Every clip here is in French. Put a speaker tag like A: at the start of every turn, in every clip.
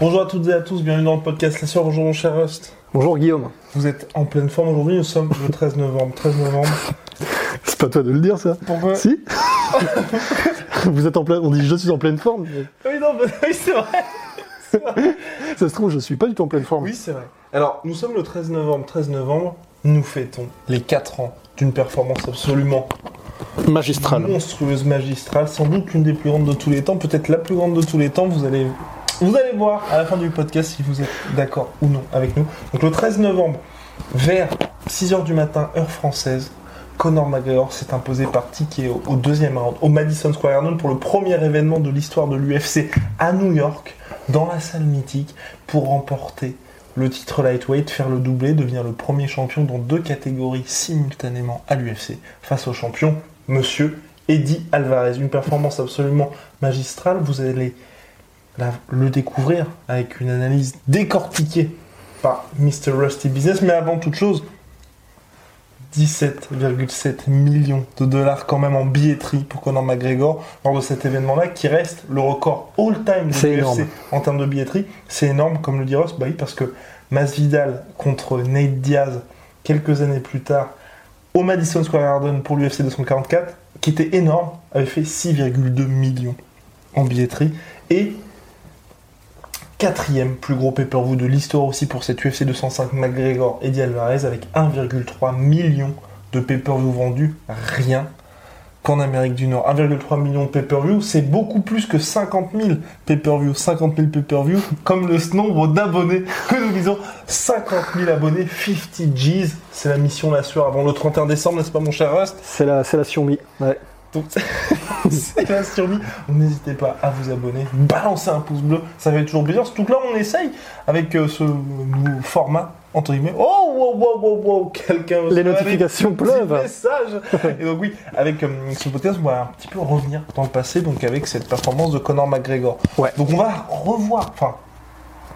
A: Bonjour à toutes et à tous, bienvenue dans le podcast La Sœur. Bonjour mon cher Rust.
B: Bonjour Guillaume.
A: Vous êtes en pleine forme aujourd'hui, nous sommes le 13 novembre. 13 novembre.
B: C'est pas toi de le dire ça
A: Pourquoi
B: Si Vous êtes en pleine... On dit je suis en pleine forme.
A: Oui, non, oui, c'est vrai.
B: Ça se trouve, je suis pas du tout en pleine forme.
A: Oui, c'est vrai. Alors, nous sommes le 13 novembre. 13 novembre, nous fêtons les 4 ans d'une performance absolument
B: Magistral.
A: monstrueuse, magistrale, sans doute l'une des plus grandes de tous les temps, peut-être la plus grande de tous les temps. Vous allez, vous allez voir à la fin du podcast si vous êtes d'accord ou non avec nous. Donc le 13 novembre, vers 6h du matin, heure française, Conor McGregor s'est imposé par TKO au deuxième round au Madison Square Garden pour le premier événement de l'histoire de l'UFC à New York, dans la salle mythique, pour remporter le titre lightweight, faire le doublé, devenir le premier champion dans deux catégories simultanément à l'UFC, face au champion Monsieur Eddie Alvarez. Une performance absolument magistrale. Vous allez la- le découvrir avec une analyse décortiquée par Mr. Rusty Business. Mais avant toute chose, 17,7 millions de dollars quand même en billetterie pour Conor McGregor lors de cet événement-là, qui reste le record all-time de
B: énorme.
A: en termes de billetterie. C'est énorme, comme le dit Ross, bah oui, parce que Masvidal contre Nate Diaz, quelques années plus tard, au Madison Square Garden pour l'UFC 244, qui était énorme, avait fait 6,2 millions en billetterie. Et quatrième plus gros pay-per-view de l'histoire aussi pour cette UFC 205 McGregor Eddie Alvarez avec 1,3 million de pay-per-view vendus, rien qu'en Amérique du Nord. 1,3 million de pay-per-view, c'est beaucoup plus que 50 000 pay-per-view. 50 000 pay-per-view, comme le nombre d'abonnés que nous disons. 50 000 abonnés, 50 G's, c'est la mission la sueur avant le 31 décembre, n'est-ce pas mon cher Rust?
B: C'est la, la Xiaomi. Ouais.
A: Donc, c'est la survie. N'hésitez pas à vous abonner, balancer un pouce bleu, ça fait toujours plaisir. Surtout que là, on essaye avec euh, ce nouveau format, entre guillemets. Oh, wow, wow, wow, wow, quelqu'un.
B: Les notifications pleuvent.
A: messages. Et donc, oui, avec euh, ce podcast, on va un petit peu revenir dans le passé, donc avec cette performance de Conor McGregor.
B: Ouais.
A: Donc, on va revoir, enfin,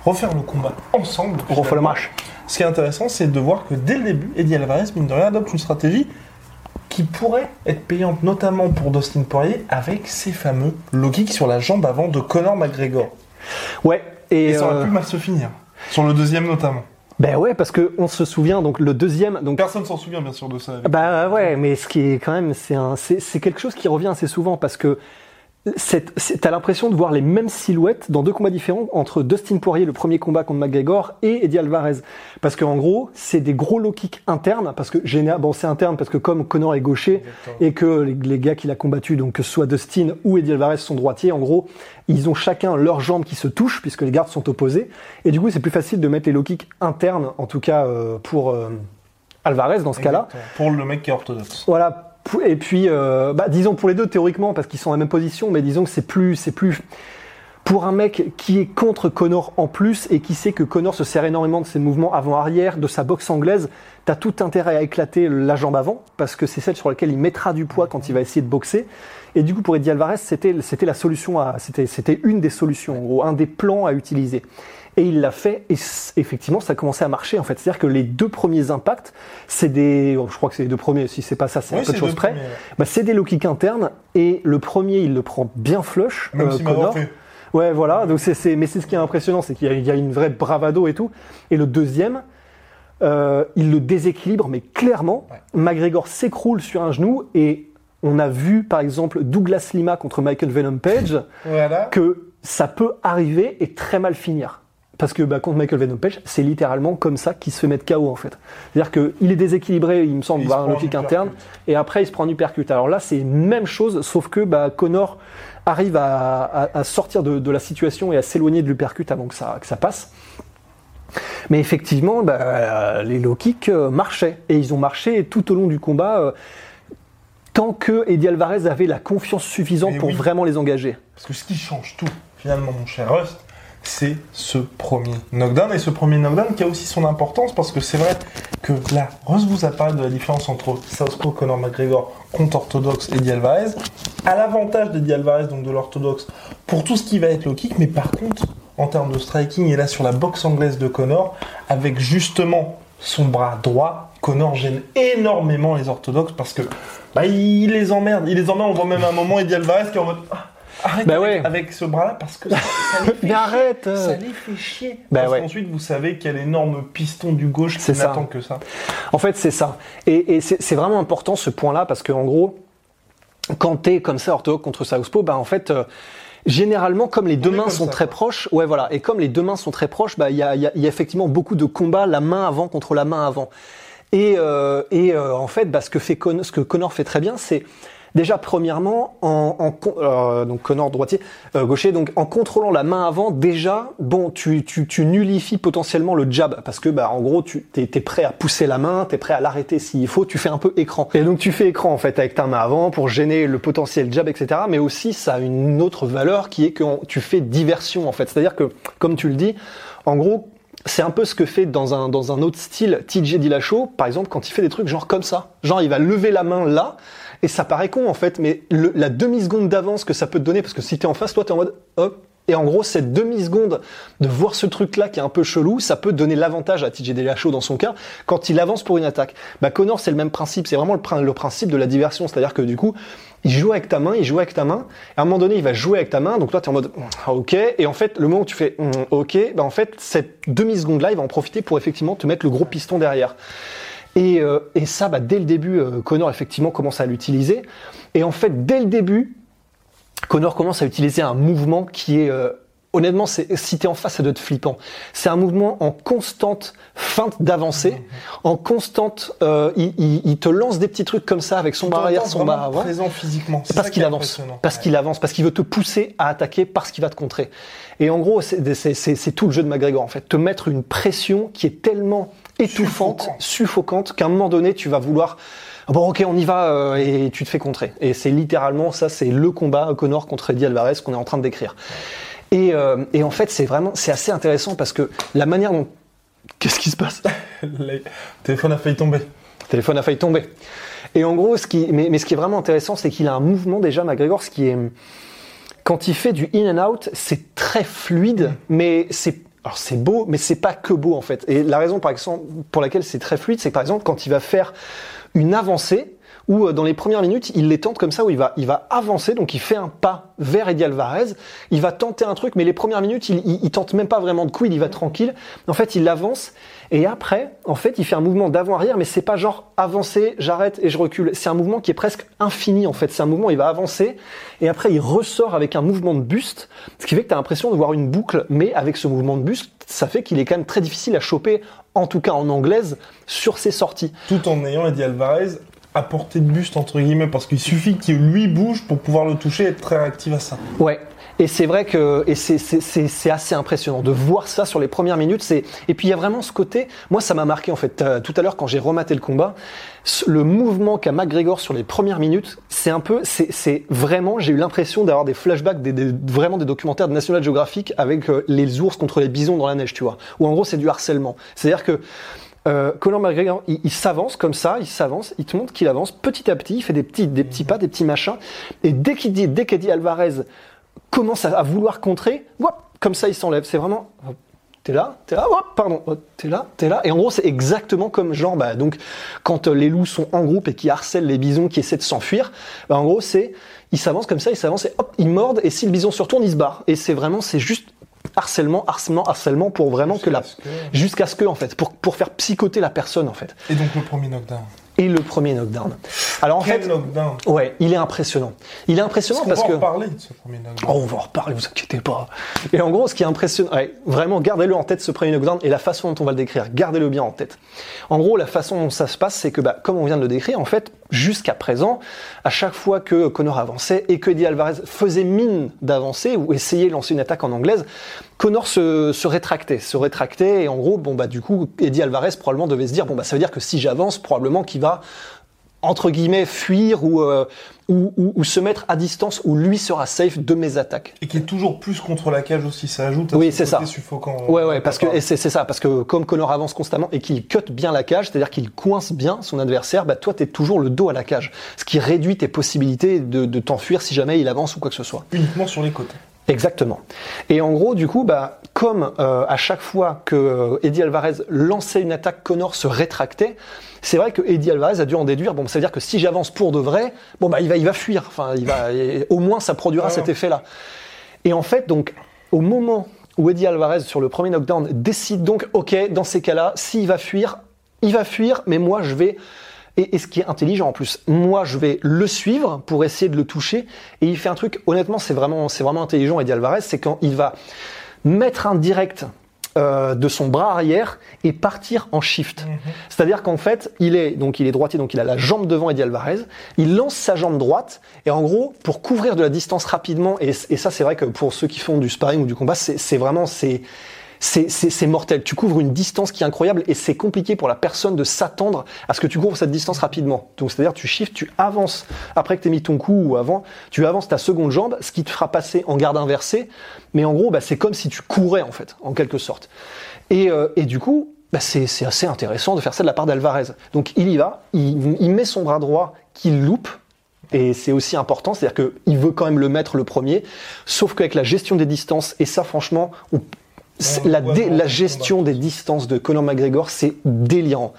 A: refaire le combat ensemble.
B: On refait le match.
A: Ce qui est intéressant, c'est de voir que dès le début, Eddie Alvarez, mine de rien, adopte une stratégie qui pourrait être payante, notamment pour Dustin Poirier, avec ses fameux low kicks sur la jambe avant de Conor McGregor.
B: Ouais. Et,
A: Et ça aurait
B: euh,
A: pu mal se finir. Sur le deuxième notamment.
B: ben ouais, parce que on se souvient donc le deuxième. Donc
A: Personne s'en souvient bien sûr de ça.
B: Bah ouais, mais ce qui est quand même, c'est un, c'est quelque chose qui revient assez souvent parce que t'as l'impression de voir les mêmes silhouettes dans deux combats différents entre Dustin Poirier, le premier combat contre McGregor, et Eddie Alvarez. Parce qu'en gros, c'est des gros low kicks internes, parce que bon c'est interne parce que comme Conor est gaucher
A: Exactement.
B: et que les, les gars qu'il a combattu, donc que ce soit Dustin ou Eddie Alvarez sont droitiers, en gros, ils ont chacun leurs jambes qui se touchent puisque les gardes sont opposés, et du coup c'est plus facile de mettre les low kicks internes, en tout cas euh, pour euh, Alvarez dans ce cas-là.
A: Pour le mec qui est orthodoxe.
B: Voilà. Et puis, euh, bah, disons pour les deux théoriquement, parce qu'ils sont à la même position, mais disons que c'est plus, c'est plus pour un mec qui est contre Connor en plus et qui sait que Connor se sert énormément de ses mouvements avant-arrière, de sa boxe anglaise. T'as tout intérêt à éclater la jambe avant parce que c'est celle sur laquelle il mettra du poids quand il va essayer de boxer. Et du coup, pour Eddie Alvarez, c'était, c'était la solution à, c'était, c'était une des solutions, en gros, un des plans à utiliser. Et il l'a fait, et effectivement, ça a commencé à marcher, en fait. C'est-à-dire que les deux premiers impacts, c'est des, oh, je crois que c'est les deux premiers, si c'est pas ça, c'est
A: Oui,
B: un peu de choses près. Bah, c'est des low kicks internes, et le premier, il le prend bien flush,
A: Même
B: euh,
A: m'a
B: Connor. Ouais, voilà. Donc c'est, mais c'est ce qui est impressionnant, c'est qu'il y a, il y a une vraie bravado et tout. Et le deuxième, euh, il le déséquilibre, mais clairement,
A: Ouais.
B: McGregor s'écroule sur un genou et on a vu, par exemple, Douglas Lima contre Michael Venom Page,
A: Voilà.
B: que ça peut arriver et très mal finir. Parce que bah, contre Michael Venom Page, c'est littéralement comme ça qu'il se fait mettre KO en fait. C'est-à-dire qu'il est déséquilibré, il me semble, par un low
A: un
B: kick interne, et après il se prend du percute. Alors là, c'est même chose, sauf que bah, Connor arrive à, à- à sortir de, de la situation et à s'éloigner de l'uppercut avant que ça, que ça passe. Mais effectivement, bah, les low kicks euh, marchaient. Et ils ont marché tout au long du combat, euh, tant que Eddie Alvarez avait la confiance suffisante
A: Mais
B: pour
A: oui.
B: vraiment les engager.
A: Parce que ce qui change tout, finalement, mon cher Rust, c'est ce premier knockdown. Et ce premier knockdown qui a aussi son importance parce que c'est vrai que là, Rust vous a parlé de la différence entre Southpaw Conor McGregor contre orthodoxe Eddie Alvarez. À l'avantage d'Eddie Alvarez, donc de l'orthodoxe, pour tout ce qui va être low kick, mais par contre, en termes de striking, et là sur la boxe anglaise de Conor, avec justement son bras droit, Conor gêne énormément les orthodoxes parce que bah, il les emmerde. Il les emmerde. On voit même un moment Eddie Alvarez qui est en mode. Ah, Arrête
B: Bah
A: avec,
B: ouais.
A: avec ce bras-là parce que ça, ça les fait
B: Mais arrête
A: ça les fait chier.
B: Bah
A: Parce
B: ouais.
A: qu'ensuite, vous savez quel énorme piston du gauche qui n'attend que ça.
B: En fait, c'est ça. Et, et c'est vraiment important ce point-là parce qu'en gros, quand t'es comme ça orthodoxe contre Southpaw, bah en fait, euh, généralement, comme les deux mains sont
A: ça,
B: très proches, ouais voilà, et comme les deux mains sont très proches, bah il y a, il y a- il y a effectivement beaucoup de combats la main avant contre la main avant. Et, euh, et euh, en fait, bah, ce que fait Con- ce que Connor fait très bien, c'est déjà premièrement en, en euh, donc Connor droitier, euh, gaucher, donc en contrôlant la main avant, déjà bon, tu, tu, tu nullifies potentiellement le jab parce que bah en gros tu t'es, t'es prêt à pousser la main, t'es prêt à l'arrêter s'il faut, tu fais un peu écran. Et donc tu fais écran en fait avec ta main avant pour gêner le potentiel jab, etc. Mais aussi ça a une autre valeur qui est que tu fais diversion en fait, c'est-à-dire que comme tu le dis, en gros c'est un peu ce que fait dans un, dans un autre style TJ Dillashaw, par exemple, quand il fait des trucs genre comme ça. Genre, il va lever la main là, et ça paraît con en fait, mais le- la demi-seconde d'avance que ça peut te donner, parce que si t'es en face, toi t'es en mode hop, et en gros, cette demi-seconde de voir ce truc-là qui est un peu chelou, ça peut donner l'avantage à TJ Dillashaw dans son cas quand il avance pour une attaque. Bah, Connor, c'est le même principe, c'est vraiment le, prin- le principe de la diversion, c'est-à-dire que du coup, il joue avec ta main, il joue avec ta main, et à un moment donné, il va jouer avec ta main, donc toi, tu es en mode Ah, ok, et en fait, le moment où tu fais Hum, ok, bah, en fait, cette demi-seconde-là, il va en profiter pour effectivement te mettre le gros piston derrière. Et, euh, et ça, bah, dès le début, euh, Connor effectivement commence à l'utiliser. Et en fait, dès le début, Connor commence à utiliser un mouvement qui est euh, honnêtement, c'est, si t'es en face, ça doit être flippant. C'est un mouvement en constante feinte d'avancée, en constante, euh, il, il- il te lance des petits trucs comme ça avec son
A: en
B: arrière, son bras
A: vraiment
B: avant.
A: présent physiquement.
B: C'est parce qu'il avance, parce
A: Ouais.
B: qu'il avance, parce qu'il veut te pousser à attaquer, parce qu'il va te contrer. Et en gros, c'est c'est- c'est- c'est tout le jeu de McGregor en fait, te mettre une pression qui est tellement étouffante,
A: Suffocant.
B: suffocante, qu'à un moment donné, tu vas vouloir. Bon, ok, on y va, euh, et tu te fais contrer. Et c'est littéralement ça, c'est le combat Connor contre Eddie Alvarez qu'on est en train de décrire. Et, euh, et en fait, c'est vraiment, c'est assez intéressant parce que la manière dont. Qu'est-ce qui se passe?
A: Le téléphone a failli tomber.
B: Le téléphone a failli tomber. Et en gros, ce qui, mais, mais ce qui est vraiment intéressant, c'est qu'il a un mouvement déjà, McGregor, ce qui est, quand il fait du in and out, c'est très fluide, mais c'est, alors c'est beau, mais c'est pas que beau en fait. Et la raison, par exemple, pour laquelle c'est très fluide, c'est que par exemple, quand il va faire une avancée, où euh, dans les premières minutes, il les tente comme ça, où il va, il va avancer, donc il fait un pas vers Eddie Alvarez, il va tenter un truc, mais les premières minutes, il, il, il tente même pas vraiment de coup, il va tranquille. En fait, il avance, et après, en fait, il fait un mouvement d'avant-arrière, mais c'est pas genre avancer, j'arrête et je recule. C'est un mouvement qui est presque infini, en fait. C'est un mouvement, il va avancer, et après, il ressort avec un mouvement de buste, ce qui fait que tu as l'impression de voir une boucle, mais avec ce mouvement de buste, ça fait qu'il est quand même très difficile à choper, en tout cas en anglaise, sur ses sorties.
A: Tout en ayant Eddie Alvarez à portée de buste, entre guillemets, parce qu'il suffit qu'il lui bouge pour pouvoir le toucher et être très réactif à ça.
B: Ouais. Et c'est vrai que et c'est- assez impressionnant de voir ça sur les premières minutes. Et puis il y a vraiment ce côté. Moi, ça m'a marqué en fait. Euh, tout à l'heure, quand j'ai rematé le combat, le mouvement qu'a McGregor sur les premières minutes, c'est un peu, c'est vraiment. J'ai eu l'impression d'avoir des flashbacks, des, des- vraiment des documentaires de National Geographic avec euh, les ours contre les bisons dans la neige, tu vois. Ou en gros, c'est du harcèlement. C'est-à-dire que euh, Conor McGregor, il, il s'avance comme ça, il s'avance, il te montre qu'il avance petit à petit, il fait des petits, des petits pas, des petits machins, et dès qu'il dit, dès qu'Eddie Alvarez commence à, à vouloir contrer, whoop, comme ça il s'enlève. C'est vraiment, hop, t'es là, t'es là, hop, pardon, hop, t'es là, t'es là. Et en gros, c'est exactement comme genre, bah, donc, quand euh, les loups sont en groupe et qui harcèlent les bisons qui essaient de s'enfuir, bah, en gros, c'est, ils s'avancent comme ça, ils s'avancent et hop, ils mordent, et si le bison se retourne, il se barre. Et c'est vraiment, c'est juste harcèlement, harcèlement, harcèlement pour vraiment que la,
A: Jusqu'à ce que-
B: jusqu'à ce que, en fait, pour, pour faire psychoter la personne, en fait.
A: Et donc le premier knockdown.
B: Et le premier knockdown. Alors en
A: Quel
B: fait,
A: knockdown.
B: ouais, il est impressionnant. Il est impressionnant
A: Est-ce qu'on
B: parce
A: va
B: que
A: en parler de ce premier knockdown
B: Oh, on va en reparler, vous inquiétez pas. Et en gros, ce qui est impressionnant, ouais, vraiment, gardez-le en tête ce premier knockdown et la façon dont on va le décrire, gardez-le bien en tête. En gros, la façon dont ça se passe, c'est que, bah, comme on vient de le décrire, en fait, jusqu'à présent, à chaque fois que Connor avançait et que Eddie Alvarez faisait mine d'avancer ou essayait de lancer une attaque en anglaise, Connor se, se rétractait, se rétractait et en gros, bon bah du coup, Eddie Alvarez probablement devait se dire, bon bah ça veut dire que si j'avance, probablement qu'il va entre guillemets fuir ou, euh, ou, ou- ou se mettre à distance où lui sera safe de mes attaques.
A: Et qui est toujours plus contre la cage aussi, ça ajoute à
B: Oui,
A: ce
B: c'est ça.
A: suffocant.
B: Ouais, ouais, parce que c'est ça, parce que comme Connor avance constamment et qu'il cut bien la cage, c'est-à-dire qu'il coince bien son adversaire, bah toi t'es toujours le dos à la cage, ce qui réduit tes possibilités de, de t'enfuir si jamais il avance ou quoi que ce soit.
A: Uniquement sur les côtés.
B: Exactement. Et en gros, du coup, bah, comme euh, à chaque fois que euh, Eddie Alvarez lançait une attaque, Connor se rétractait. C'est vrai que Eddie Alvarez a dû en déduire. Bon, ça veut dire que si j'avance pour de vrai, bon bah il va, il va fuir. Enfin, il va, et au moins ça produira
A: Ah.
B: cet effet-là. Et en fait, donc, au moment où Eddie Alvarez sur le premier knockdown décide donc, ok, dans ces cas-là, s'il va fuir, il va fuir, mais moi je vais et, et ce qui est intelligent en plus, moi je vais le suivre pour essayer de le toucher. Et il fait un truc, honnêtement, c'est vraiment, c'est vraiment intelligent, Eddie Alvarez, c'est quand il va mettre un direct euh, de son bras arrière et partir en shift. C'est-à-dire qu'en fait, il est donc il est droitier, donc il a la jambe devant Eddie Alvarez. Il lance sa jambe droite et en gros, pour couvrir de la distance rapidement, et, et ça c'est vrai que pour ceux qui font du sparring ou du combat, c'est c'est vraiment c'est c'est- mortel. Tu couvres une distance qui est incroyable et c'est compliqué pour la personne de s'attendre à ce que tu couvres cette distance rapidement. Donc c'est-à-dire tu shifts, tu avances après que tu mis ton coup ou avant, tu avances ta seconde jambe, ce qui te fera passer en garde inversée. Mais en gros, bah, c'est comme si tu courais en fait, en quelque sorte. Et, euh, et du coup, bah, c'est assez intéressant de faire ça de la part d'Alvarez. Donc il y va, il, il met son bras droit qu'il loupe. Et c'est aussi important, c'est-à-dire qu'il veut quand même le mettre le premier, sauf qu'avec la gestion des distances, et ça franchement, la, dé- gestion des distances de Conor McGregor, c'est délirant.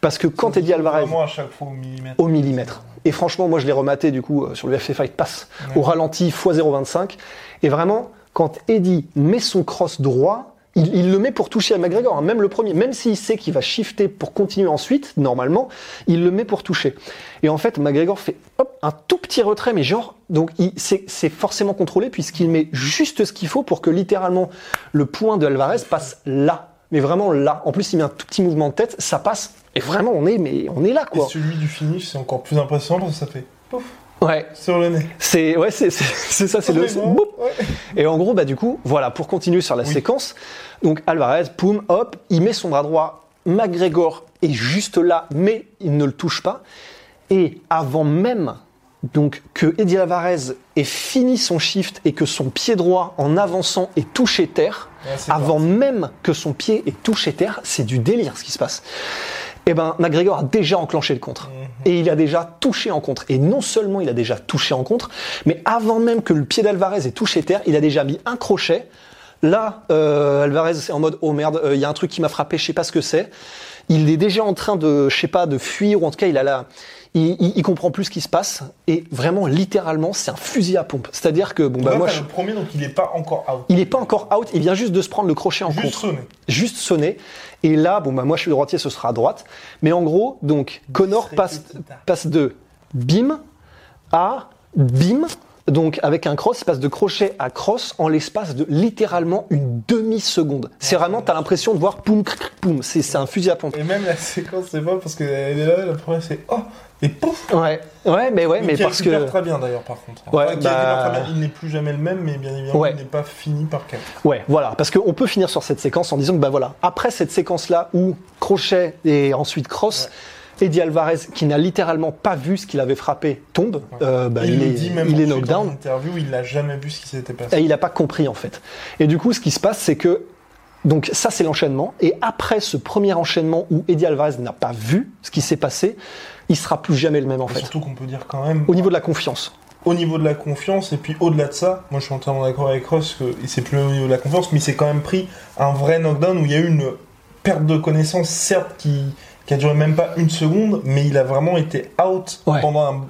B: Parce que quand Eddie Alvarez
A: Vraiment à chaque fois au millimètre.
B: au millimètre. Et franchement, moi je l'ai rematé du coup euh, sur le UFC Fight Pass au ralenti x0.25. Et vraiment, quand Eddie met son cross droit, il, le met pour toucher à McGregor, hein, même le premier, même s'il sait qu'il va shifter pour continuer ensuite, normalement, il le met pour toucher. Et en fait, McGregor fait un tout petit retrait, mais genre, donc c'est forcément contrôlé puisqu'il met juste ce qu'il faut pour que littéralement le point de Alvarez passe là. Mais vraiment là. En plus, il met un tout petit mouvement de tête, ça passe. Et vraiment, on est, mais on est là,
A: Et
B: quoi.
A: celui du finish, c'est encore plus impressionnant que ça fait
B: Ouais,
A: sur le nez.
B: c'est ouais, c'est ça, c'est le.
A: ouais.
B: Et en gros, bah du coup, voilà, pour continuer sur la
A: Oui.
B: séquence, donc Alvarez, poum, hop, il met son bras droit. McGregor est juste là, mais il ne le touche pas. Et avant même donc que Eddie Alvarez ait fini son shift et que son pied droit en avançant ait touché terre,
A: Ouais,
B: avant même que son pied ait touché terre, c'est du délire ce qui se passe. Eh ben, McGregor a déjà enclenché le contre. Et il a déjà touché en contre. Et non seulement il a déjà touché en contre, mais avant même que le pied d'Alvarez ait touché terre, il a déjà mis un crochet. Là, euh, Alvarez c'est en mode oh merde, euh, il y a un truc qui m'a frappé, je sais pas ce que c'est. Il est déjà en train de, je sais pas, de fuir ou en tout cas il a la, il, il, il comprend plus ce qui se passe et vraiment littéralement c'est un fusil à pompe. C'est-à-dire que bon bah moi je-
A: le premier, donc il est pas encore out.
B: il est pas encore out, il vient juste de se prendre le crochet en
A: Juste
B: contre
A: sonné.
B: juste sonner. Et là, bon bah moi je suis droitier, ce sera à droite. Mais en gros, donc Connor passe, passe de bim à bim. Donc avec un cross, il passe de crochet à cross en l'espace de littéralement une demi-seconde. C'est vraiment, t'as l'impression de voir poum, poum. C'est c'est un fusil à pompe.
A: Et même la séquence, c'est pas parce qu'elle est là, la première c'est oh et pouf
B: Ouais, ouais, mais ouais, mais
A: qui
B: parce que
A: très bien d'ailleurs par contre.
B: Ouais,
A: Enfin,
B: bah-
A: récupère très bien. Il n'est plus jamais le même, mais bien évidemment
B: Ouais.
A: il n'est pas fini par quatre.
B: Ouais, voilà, parce qu'on peut finir sur cette séquence en disant que bah voilà, après cette séquence-là où crochet et ensuite cross, Eddie Alvarez, qui n'a littéralement pas vu ce qu'il avait frappé, tombe. Euh, bah,
A: il,
B: est,
A: dit même
B: il est knockdown.
A: interview, il n'a jamais vu ce qui s'était passé.
B: Et il n'a pas compris en fait. Et du coup, ce qui se passe, c'est que donc ça c'est l'enchaînement. Et après ce premier enchaînement où Eddie Alvarez n'a pas vu ce qui s'est passé, il sera plus jamais le même en
A: Et
B: fait.
A: surtout qu'on peut dire quand même
B: Au niveau de la confiance.
A: au niveau de la confiance et puis au-delà de ça, moi je suis entièrement d'accord avec Ross que c'est plus au niveau de la confiance, mais il s'est quand même pris un vrai knockdown où il y a eu une perte de connaissance, certes qui, qui a duré même pas une seconde, mais il a vraiment été out
B: Ouais.
A: pendant un,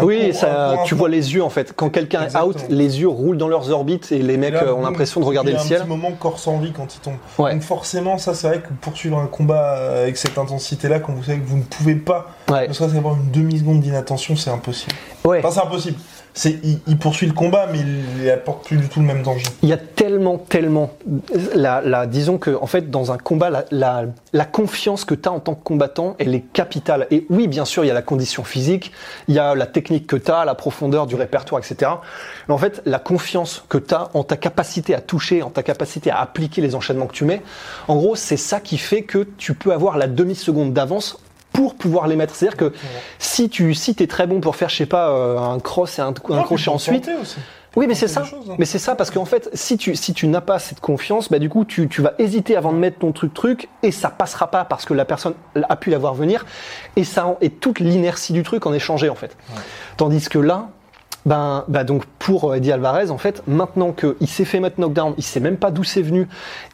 B: Oui,
A: pour-
B: ça, tu vois les yeux en fait. Quand quelqu'un est out, les yeux roulent dans leurs orbites et les mecs
A: Et là,
B: euh, ont l'impression de regarder
A: il y
B: le
A: a
B: ciel.
A: un petit moment corps sans vie quand il tombe.
B: Ouais.
A: Donc forcément, ça c'est vrai que poursuivre un combat euh, avec cette intensité-là, quand vous savez que vous ne pouvez pas,
B: Ouais.
A: ne serait-ce qu'avoir une demi-seconde d'inattention, c'est impossible.
B: Ouais.
A: Enfin, c'est impossible. Il, poursuit le combat, mais il, il apporte plus du tout le même danger.
B: Il y a tellement, tellement. La, disons que, en fait, dans un combat, la, la confiance que tu as en tant que combattant, elle est capitale. Et oui, bien sûr, il y a la condition physique, il y a la technique que tu as, la profondeur du répertoire, etc. Mais en fait, la confiance que tu as en ta capacité à toucher, en ta capacité à appliquer les enchaînements que tu mets, en gros, c'est ça qui fait que tu peux avoir la demi-seconde d'avance pour pouvoir les mettre. C'est-à-dire que si tu si es très bon pour faire, je sais pas, euh, un cross et un, un crochet ensuite,
A: aussi.
B: oui, mais c'est ça.
A: choses, hein.
B: Mais c'est ça parce qu'en fait, si tu si tu n'as pas cette confiance, bah du coup tu, tu vas hésiter avant de mettre ton truc truc et ça passera pas parce que la personne a pu la voir venir et ça et toute l'inertie du truc en est changée en fait. Tandis que là, ben, ben donc pour Eddie Alvarez en fait, maintenant qu'il s'est fait mettre knockdown, il sait même pas d'où c'est venu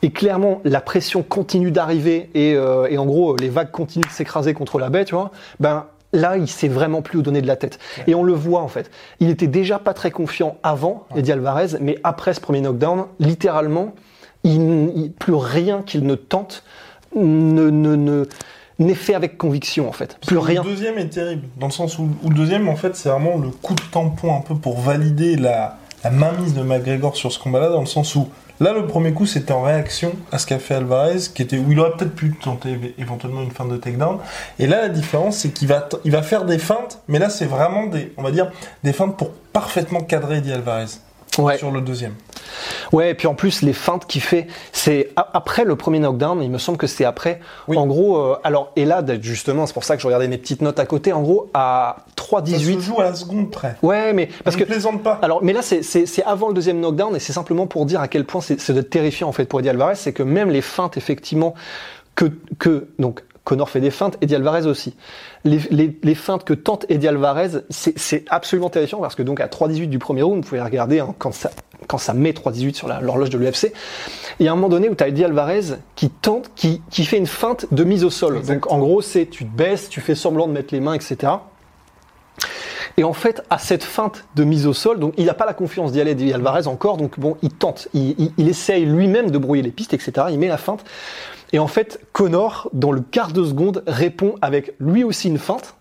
B: et clairement la pression continue d'arriver et, euh, et en gros les vagues continuent de s'écraser contre la baie, tu vois. Ben Là, il sait vraiment plus où donner de la tête. Et on le voit en fait. Il était déjà pas très confiant avant Eddie Alvarez, mais après ce premier knockdown, littéralement, il, il- plus rien qu'il ne tente ne, ne, ne- n'est fait avec conviction en fait. Plus rien.
A: Le deuxième est terrible, dans le sens où, où le deuxième, en fait, c'est vraiment le coup de tampon un peu pour valider la, la mainmise de McGregor sur ce combat-là, dans le sens où là, le premier coup, c'était en réaction à ce qu'a fait Alvarez, qui était où il aurait peut-être pu tenter éventuellement une feinte de takedown. Et là, la différence, c'est qu'il va, il va faire des feintes, mais là, c'est vraiment des, on va dire, des feintes pour parfaitement cadrer Eddie Alvarez
B: Ouais.
A: sur le deuxième.
B: Ouais, et puis en plus, les feintes qu'il fait, c'est après le premier knockdown, il me semble que c'est après.
A: Oui.
B: En gros, euh, alors, et là, justement, c'est pour ça que je regardais mes petites notes à côté. En gros, à
A: Ça se
B: 3-18.
A: joue à la seconde près.
B: Ouais, mais parce que.
A: plaisante pas.
B: Alors, mais là, c'est- c'est c'est avant le deuxième knockdown et c'est simplement pour dire à quel point c'est terrifiant en fait pour Eddie Alvarez, c'est que même les feintes effectivement que que donc Connor fait des feintes, Eddie Alvarez aussi. Les, les, les feintes que tente Eddie Alvarez, c'est absolument terrifiant parce que donc à 3-18 du premier round, vous pouvez regarder hein, quand ça quand ça met 3-18 sur l'horloge de l'UFC, il y a un moment donné où tu as Eddie Alvarez qui tente, qui, qui fait une feinte de mise au sol. Donc en gros, c'est tu te baisses, tu fais semblant de mettre les mains, etc. Et en fait, à cette feinte de mise au sol, donc il n'a pas la confiance d'y aller, Alvarez encore, donc bon, il tente, il, il- essaye lui-même de brouiller les pistes, etc. Il met la feinte. Et en fait, Connor, dans le quart de seconde, répond avec lui aussi une feinte,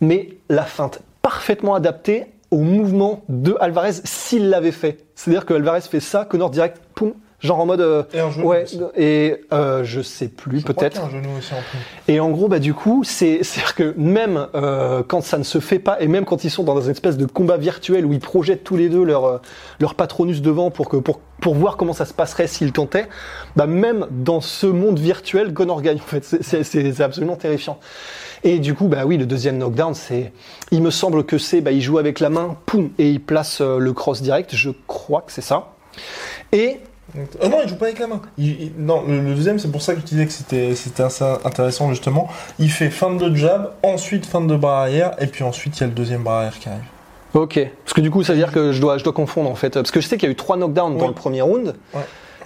B: mais la feinte parfaitement adaptée au mouvement de Alvarez s'il l'avait fait. C'est-à-dire que Alvarez fait ça, Connor direct, poum, genre en mode. euh,
A: Et un genou
B: ouais,
A: aussi.
B: et euh, je sais plus, peut-être.
A: qu'il y a un genou aussi en plus.
B: Et en gros, bah du coup, c'est c'est-à-dire que même euh, quand ça ne se fait pas, et même quand ils sont dans une espèce de combat virtuel où ils projettent tous les deux leur euh, leur patronus devant pour que pour pour voir comment ça se passerait s'ils tentaient, bah même dans ce monde virtuel, Connor gagne en fait. C'est- C'est c'est- c'est absolument terrifiant. Et du coup, bah oui, le deuxième knockdown, c'est, il me semble que c'est, bah il joue avec la main, poum, et il place euh, le cross direct. Je crois que c'est ça. Et
A: Oh non, il joue pas avec la main. Il- il- non, le, le deuxième, c'est pour ça que je disais que c'était c'était assez intéressant justement. Il fait fin de jab, ensuite fin de bras arrière, et puis ensuite il y a le deuxième bras arrière qui arrive.
B: Ok. Parce que du coup, ça veut dire que je dois, je dois confondre en fait. Parce que je sais qu'il y a eu trois knockdowns dans le premier round.
A: Ouais.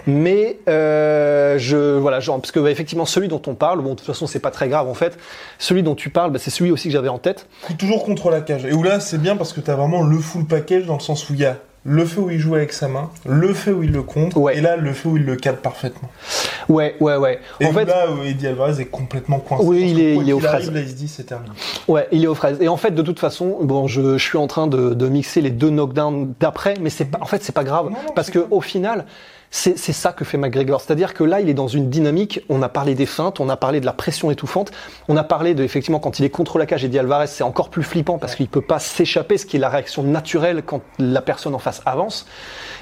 B: Mais euh, je voilà genre parce que bah, effectivement celui dont on parle bon de toute façon c'est pas très grave en fait celui dont tu parles bah, c'est celui aussi que j'avais en tête
A: Toujours contre la cage. Et où là, c'est bien parce que t'as vraiment le full package dans le sens où il y a le fait où il joue avec sa main, le fait où il le
B: Ouais.
A: et là le fait où il le cadre parfaitement.
B: ouais ouais ouais
A: Et
B: en fait
A: là, où Eddie Alvarez est complètement coincé.
B: Oui, il est- il est aux
A: arrive,
B: fraises.
A: Là, il se dit c'est terminé.
B: ouais il est aux fraises et en fait de toute façon bon je, je suis en train de, de mixer les deux knockdowns d'après mais c'est pas en fait c'est pas grave
A: Non, non,
B: parce que
A: cool.
B: au final c'est ça que fait McGregor. C'est-à-dire que là, il est dans une dynamique. On a parlé des feintes, on a parlé de la pression étouffante, on a parlé de effectivement quand il est contre la cage. Eddie Alvarez, c'est encore plus flippant parce qu'il peut pas s'échapper, ce qui est la réaction naturelle quand la personne en face avance.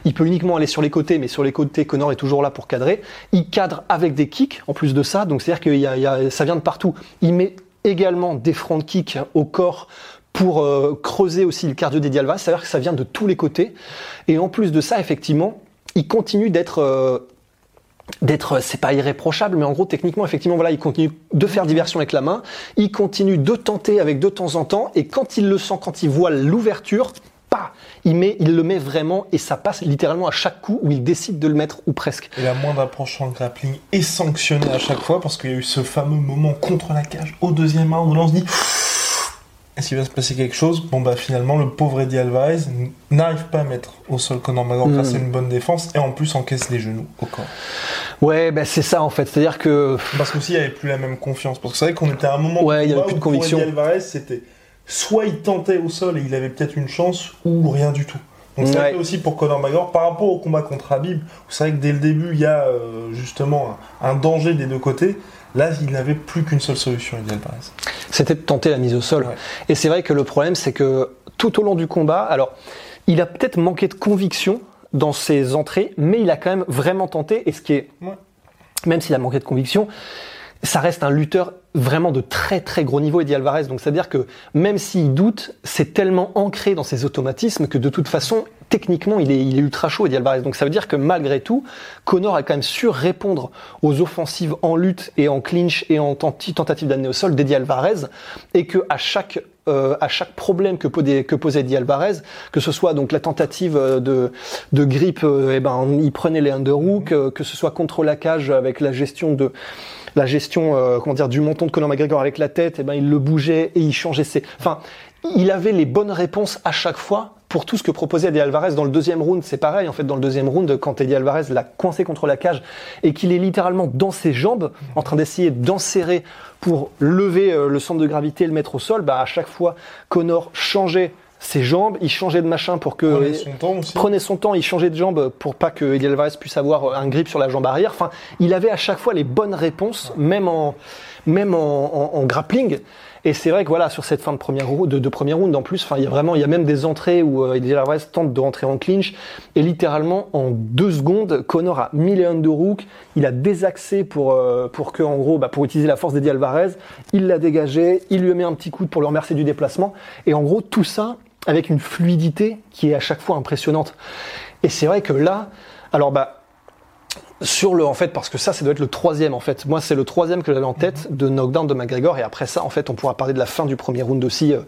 B: Il peut uniquement aller sur les côtés, mais sur les côtés, Connor est toujours là pour cadrer. Il cadre avec des kicks en plus de ça, donc c'est-à-dire que y y a- ça vient de partout. Il met également des front kicks au corps pour euh, creuser aussi le cardio d'Eddie Alvarez, c'est-à-dire que ça vient de tous les côtés. Et en plus de ça, effectivement, il continue d'être euh, d'être c'est pas irréprochable mais en gros techniquement effectivement voilà il continue de faire diversion avec la main il continue de tenter avec de temps en temps et quand il le sent quand il voit l'ouverture pas il met il le met vraiment et ça passe littéralement à chaque coup où il décide de le mettre ou presque
A: Et la moindre approche le grappling est sanctionnée à chaque fois parce qu'il y a eu ce fameux moment contre la cage au deuxième round où là on se dit. Est-ce qu'il va se passer quelque chose Bon bah finalement le pauvre Eddie Alvarez n'arrive pas à mettre au sol Conor McGregor grâce à une bonne défense et en plus encaisse les genoux au corps.
B: Ouais, bah c'est ça en fait. C'est-à-dire que
A: Parce qu'aussi il n'y avait plus la même confiance. Parce que c'est vrai qu'on était à un moment
B: Ouais, il y avait plus de conviction.
A: Eddie Alvarez c'était soit il tentait au sol et il avait peut-être une chance ou rien du tout. Donc c'est vrai
B: Ouais.
A: aussi pour Conor McGregor par rapport au combat contre Habib, c'est vrai que dès le début il y a euh, justement un danger des deux côtés. Là, il n'avait plus qu'une seule solution, Eddie Alvarez.
B: c'était de tenter la mise au sol.
A: Ouais.
B: Et c'est vrai que le problème, c'est que tout au long du combat, alors, il a peut-être manqué de conviction dans ses entrées, mais il a quand même vraiment tenté. Et ce qui est,
A: Ouais.
B: même s'il a manqué de conviction, ça reste un lutteur vraiment de très très gros niveau, Eddie Alvarez. Donc c'est-à-dire que même s'il doute, c'est tellement ancré dans ses automatismes que de toute façon, techniquement, il est, il est ultra chaud, Eddie Alvarez. Donc ça veut dire que malgré tout, Connor a quand même su répondre aux offensives en lutte et en clinch et en tentative d'amener au sol d'Eddie Alvarez et que à chaque euh, à chaque problème que, posait- que posait Alvarez, que ce soit donc la tentative euh, de, de grip, euh, eh ben il prenait les underhooks, euh, que ce soit contre la cage avec la gestion de la gestion euh, comment dire du menton de Conor McGregor avec la tête, eh ben il le bougeait et il changeait ses, enfin il avait les bonnes réponses à chaque fois pour tout ce que proposait Eddie Alvarez dans le deuxième round. C'est pareil, en fait, dans le deuxième round, quand Eddie Alvarez l'a coincé contre la cage et qu'il est littéralement dans ses jambes, en train d'essayer d'enserrer pour lever euh, le centre de gravité et le mettre au sol, bah, à chaque fois, Connor changeait ses jambes, il changeait de machin pour que
A: Prenez son temps aussi.
B: prenait son temps, il changeait de jambe pour pas que Eddie Alvarez puisse avoir un grip sur la jambe arrière. Enfin, il avait à chaque fois les bonnes réponses, même en même en, en- en grappling. Et c'est vrai que voilà, sur cette fin de première round, de, premier round en plus, enfin, il y a vraiment, il y a même des entrées où euh, Eddie Alvarez tente de rentrer en clinch. Et littéralement en deux secondes, Connor a mis les underhooks, il a désaxé pour euh, pour que en gros, bah, pour utiliser la force d'Eddie Alvarez, il l'a dégagé, il lui a mis un petit coup pour le remercier du déplacement. Et en gros tout ça avec une fluidité qui est à chaque fois impressionnante. Et c'est vrai que là, alors bah sur le en fait parce que ça ça doit être le troisième en fait. Moi c'est le troisième que j'avais en tête de knockdown de McGregor. Et après ça en fait on pourra parler de la fin du premier round aussi euh,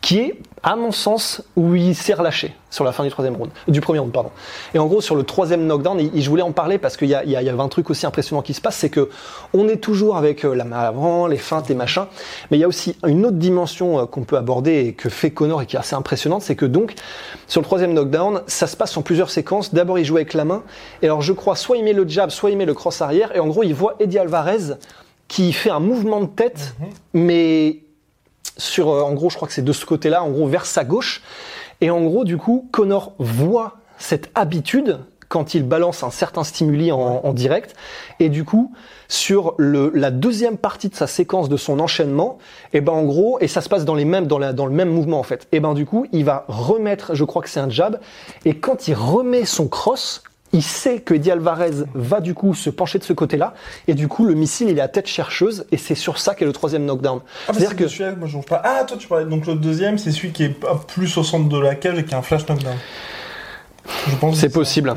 B: qui est à mon sens où il s'est relâché sur la fin du troisième round du premier round pardon. Et en gros sur le troisième knockdown et, je voulais en parler parce qu'il y a, y, a, y avait un truc aussi impressionnant qui se passe c'est que on est toujours avec euh, la main avant les feintes et machin. Mais il y a aussi une autre dimension euh, qu'on peut aborder et que fait Connor et qui est assez impressionnante. C'est que donc sur le troisième knockdown ça se passe en plusieurs séquences. D'abord il joue avec la main. Et alors je crois soit il met le jab, soit il met le cross arrière, et en gros il voit Eddie Alvarez qui fait un mouvement de tête, mais sur, euh, en gros je crois que c'est de ce côté-là, en gros vers sa gauche, et en gros du coup Connor voit cette habitude quand il balance un certain stimuli en, en direct, et du coup sur le, la deuxième partie de sa séquence de son enchaînement, et ben en gros, et ça se passe dans les mêmes, dans, la, dans le même mouvement en fait, et ben du coup il va remettre, je crois que c'est un jab, et quand il remet son cross, il sait que Eddie Alvarez va du coup se pencher de ce côté-là, et du coup le missile il est à tête chercheuse, et c'est sur ça qu'est le troisième knockdown.
A: Ah,
B: C'est-à-dire que
A: moi je pas. Ah, toi tu parlais. Donc le deuxième, c'est celui qui est plus au centre de la cage et qui a un flash knockdown. Je pense.
B: c'est possible.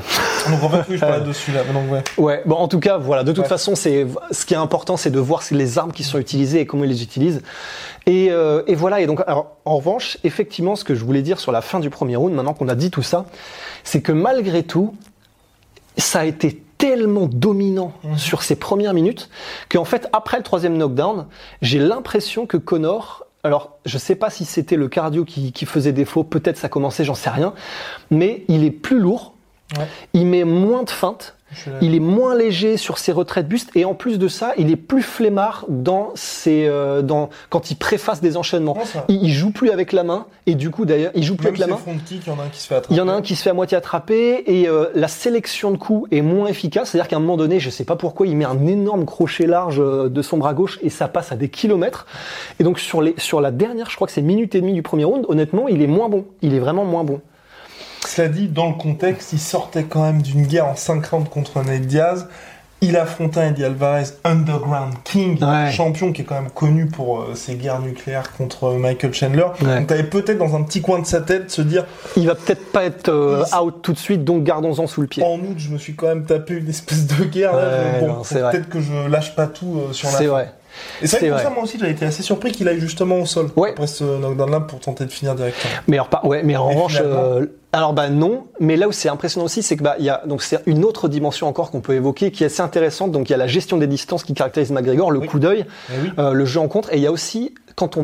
A: Donc en fait, oui, je parlais de celui-là. ouais.
B: Ouais, bon, en tout cas, voilà. De toute
A: Ouais.
B: façon, c'est ce qui est important, c'est de voir les armes qui sont utilisées et comment ils les utilisent. Et, euh, et voilà. Et donc, alors, en revanche, effectivement, ce que je voulais dire sur la fin du premier round, maintenant qu'on a dit tout ça, c'est que malgré tout, ça a été tellement dominant sur ces premières minutes qu'en fait, après le troisième knockdown, j'ai l'impression que Connor, alors je sais pas si c'était le cardio qui, qui faisait défaut, peut-être ça commençait, j'en sais rien, mais il est plus lourd,
A: Ouais.
B: il met moins de feintes. Il est moins léger sur ses retraits de buste et en plus de ça, il est plus flemmard dans ses, euh, dans, quand il préface des enchaînements. Il, il joue plus avec la main et du coup d'ailleurs, il joue plus
A: Même
B: avec la main.
A: kick, il y en a un qui se fait attraper.
B: Il y en a un qui se fait à moitié attraper et euh, la sélection de coups est moins efficace. C'est-à-dire qu'à un moment donné, je sais pas pourquoi, il met un énorme crochet large euh, de son bras gauche et ça passe à des kilomètres. Et donc sur, les, sur la dernière, je crois que c'est minute et demie du premier round, honnêtement, il est moins bon. Il est vraiment moins bon.
A: Cela dit, dans le contexte, il sortait quand même d'une guerre en 5 rounds contre Nate Diaz. Il affrontait un Eddie Alvarez, Underground King,
B: Ouais.
A: champion qui est quand même connu pour euh, ses guerres nucléaires contre euh, Michael Chandler.
B: Ouais.
A: Donc t'avais peut-être dans un petit coin de sa tête se dire
B: Il va peut-être pas être euh, out tout de suite, donc gardons-en sous le pied.
A: en août, je me suis quand même tapé une espèce de guerre.
B: Ouais,
A: bon, peut-être que je lâche pas tout sur la
B: C'est vrai.
A: Et c'est vrai que pour
B: vrai.
A: ça, moi aussi, j'avais été assez surpris qu'il aille justement au sol
B: Ouais.
A: après ce knockdown-là pour tenter de finir directement.
B: Mais alors, pas- ouais, mais en revanche, euh, alors bah non. Mais là où c'est impressionnant aussi, c'est que bah il y a donc c'est une autre dimension encore qu'on peut évoquer qui est assez intéressante. Donc il y a la gestion des distances qui caractérise McGregor, le
A: Oui.
B: coup d'œil,
A: Eh oui.
B: euh, le jeu en contre, et il y a aussi quand on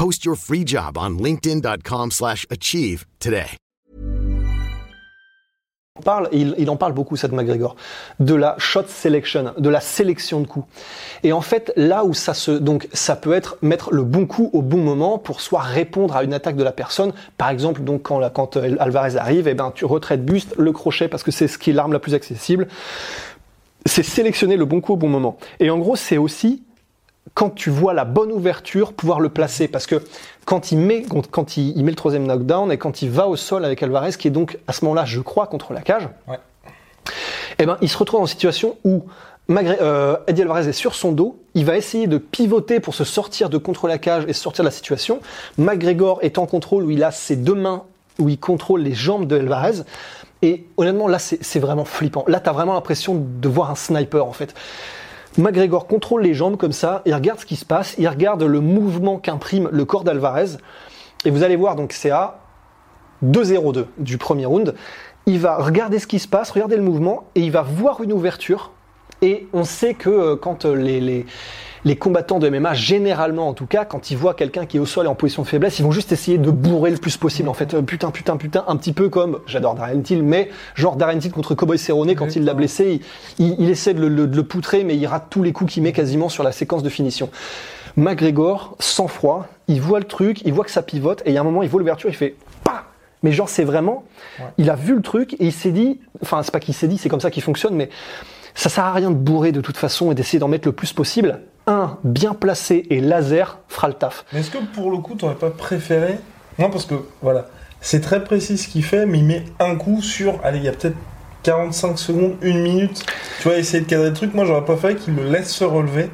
C: Post your free job on slash achieve today.
B: Parle, il, en parle beaucoup, cette McGregor, de la shot selection, de la sélection de coups. Et en fait, là où ça se, donc, ça peut être mettre le bon coup au bon moment pour soit répondre à une attaque de la personne. Par exemple, donc, quand, euh, Alvarez arrive, eh ben, tu retraites buste, le crochet, parce que c'est ce qui est l'arme la plus accessible. C'est sélectionner le bon coup au bon moment. Et en gros, c'est aussi quand tu vois la bonne ouverture, pouvoir le placer. Parce que quand il met, quand il, il met le troisième knockdown et quand il va au sol avec Alvarez, qui est donc à ce moment-là, je crois, contre la cage,
A: Ouais.
B: eh ben, il se retrouve en situation où Magre- euh, Eddie Alvarez est sur son dos, il va essayer de pivoter pour se sortir de contre la cage et se sortir de la situation. McGregor est en contrôle où il a ses deux mains, où il contrôle les jambes de Alvarez. Et honnêtement, là, c'est c'est vraiment flippant. Là, tu as vraiment l'impression de voir un sniper, en fait. McGregor contrôle les jambes comme ça, il regarde ce qui se passe, il regarde le mouvement qu'imprime le corps d'Alvarez. Et vous allez voir, donc c'est à 2-0-2 du premier round. Il va regarder ce qui se passe, regarder le mouvement, et il va voir une ouverture. Et on sait que euh, quand euh, les, les, les combattants de MMA, généralement en tout cas, quand ils voient quelqu'un qui est au sol et en position de faiblesse, ils vont juste essayer de bourrer le plus possible. En fait, Euh, putain, putain, putain, un petit peu comme, j'adore Darren Till, mais genre Darren Till contre Cowboy Cerrone, quand il l'a blessé, il, il- il essaie de le, de le poutrer, mais il rate tous les coups qu'il met quasiment sur la séquence de finition. McGregor, sans froid, il voit le truc, il voit que ça pivote, et il y a un moment, il voit l'ouverture, il fait pas mais genre c'est vraiment, il a vu le truc et il s'est dit, enfin c'est pas qu'il s'est dit, c'est comme ça qu'il fonctionne, mais ça sert à rien de bourrer de toute façon et d'essayer d'en mettre le plus possible. Un, bien placé et laser fera le taf.
A: Mais est-ce que pour le coup, t'aurais pas préféré? Non, parce que voilà, c'est très précis ce qu'il fait, mais il met un coup sur. Allez, il y a peut-être 45 secondes, une minute. Tu vois, essayer de cadrer le truc. Moi, j'aurais pas fait qu'il le laisse se relever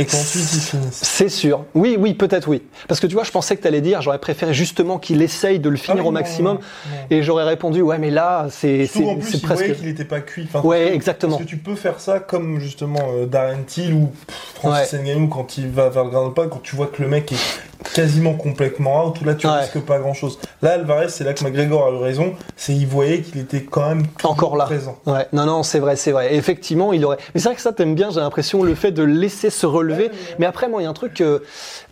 A: et qu'ensuite il finisse.
B: C'est sûr. Oui, oui, peut-être oui. Parce que tu vois, je pensais que tu allais dire, j'aurais préféré justement qu'il essaye de le finir
A: Ah
B: au maximum.
A: non, non.
B: Et j'aurais répondu, ouais, mais là, c'est c'est- presque.
A: qu'il n'était pas cuit. Enfin,
B: Ouais, exactement.
A: Parce que tu peux faire ça comme justement euh, Darren Till ou Francis Ngannou quand il va vers le ground pas, quand tu vois que le mec est quasiment complètement out, ou là tu
B: Ouais.
A: risques pas grand chose. Là, Alvarez, c'est là que McGregor a eu raison, c'est il voyait qu'il était quand même
B: Encore là.
A: présent.
B: Ouais, non, non, c'est vrai, c'est vrai. Effectivement, il aurait. Mais c'est vrai que ça, t'aimes bien, j'ai l'impression, le fait de laisser se relever. Mais après, moi, il y a un truc que.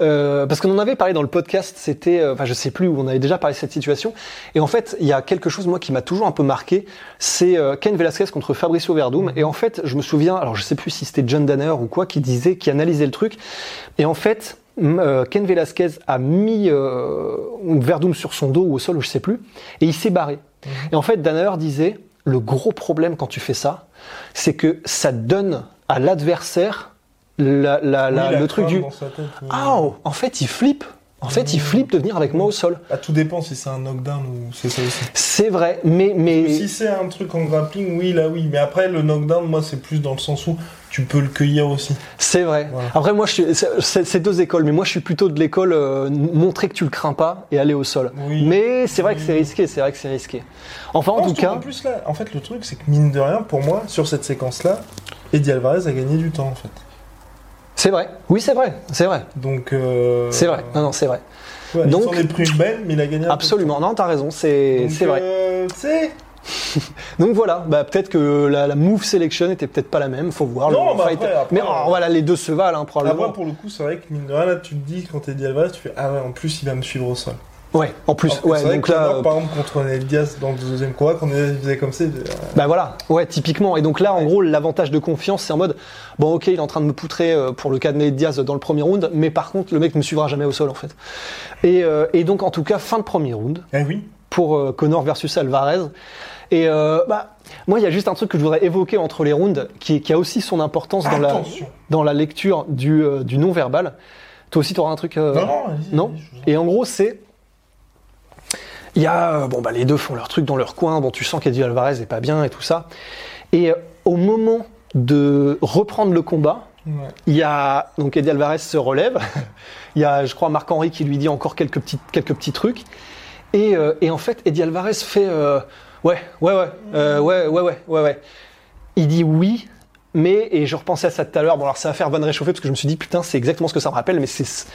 B: euh, parce qu'on en avait parlé dans le podcast, c'était. euh, Enfin, je sais plus où on avait déjà parlé de cette situation. Et en fait, il y a quelque chose, moi, qui m'a toujours un peu marqué. C'est euh, Ken Velasquez contre Fabricio Verdum. Et en fait, je me souviens, alors je sais plus si c'était John Danner ou quoi, qui disait, qui analysait le truc. Et en fait. Euh, Ken Velasquez a mis euh, Verdum sur son dos ou au sol, ou je sais plus, et il s'est barré. Et en fait, Danner disait, le gros problème quand tu fais ça, c'est que ça donne à l'adversaire la- la- la-
A: Oui,
B: le truc du
A: tête, oui.
B: ah oh, en fait il flippe en fait il flippe de venir avec moi au sol
A: Ah, tout dépend si c'est un knockdown ou c'est ça aussi.
B: c'est vrai mais mais
A: Si c'est un truc en grappling, oui, là oui. Mais après, le knockdown, moi, c'est plus dans le sens où tu peux le cueillir aussi.
B: c'est vrai
A: Voilà.
B: après moi je suis c'est- deux écoles mais moi je suis plutôt de l'école euh, montrer que tu le crains pas et aller au sol
A: Oui.
B: mais c'est vrai que c'est risqué c'est vrai que c'est risqué enfin en tout cas
A: En plus, là, en fait, le truc, c'est que mine de rien, pour moi, sur cette séquence-là, Eddie Alvarez a gagné du temps, en fait.
B: C'est vrai oui c'est vrai c'est vrai
A: Donc. euh,
B: c'est vrai non non c'est vrai
A: ouais,
B: Donc-
A: il est pris une belle, mais il a gagné un
B: absolument non t'as raison c'est
A: temps.
B: c'est vrai
A: euh,
B: Donc voilà, bah, peut-être que la, la move selection était peut-être pas la même, faut voir.
A: Non,
B: le
A: bah
B: fight.
A: après, après,
B: mais oh,
A: euh,
B: voilà, les deux se valent hein, probablement.
A: Après, pour le coup, c'est vrai que mine de rien, là, tu te dis, quand t'es Eddie Alvarez, tu fais Ah ouais, en plus, il va me suivre au sol.
B: Ouais, en plus,
A: Alors que
B: ouais, donc
A: que
B: là,
A: Conor, par exemple, contre Ned Diaz dans le deuxième combat, quand faisait comme ça, faisait, euh,
B: bah voilà, ouais, typiquement. Et donc là, en gros, l'avantage de confiance, c'est en mode, bon, ok, il est en train de me poutrer euh, pour le cas de Nate Diaz dans le premier round, mais par contre, le mec ne me suivra jamais au sol, en fait. Et, euh, et donc, en tout cas, fin de premier round
A: Eh oui.
B: pour euh, Connor versus Alvarez. Et euh, bah, moi, il y a juste un truc que je voudrais évoquer entre les rounds, qui, qui a aussi son importance dans la, dans la lecture du, euh, du non-verbal. Toi aussi, tu auras un truc. euh,
A: Non, non,
B: Non. Et en gros, c'est. Il y a. euh, Bon, bah, les deux font leur truc dans leur coin. Bon, tu sens qu'Eddie Alvarez est pas bien et tout ça. Et euh, au moment de reprendre le combat,
A: Ouais.
B: il y a. Donc, Eddie Alvarez se relève. il y a, je crois, Marc-Henri qui lui dit encore quelques petits, quelques petits trucs. Et, euh, et en fait, Eddie Alvarez fait euh, ouais, ouais, ouais, euh, ouais, ouais, ouais, ouais, ouais. Il dit oui, mais et je repensais à ça tout à l'heure. Bon, alors ça va faire bonne réchauffer parce que je me suis dit putain, c'est exactement ce que ça me rappelle, mais c'est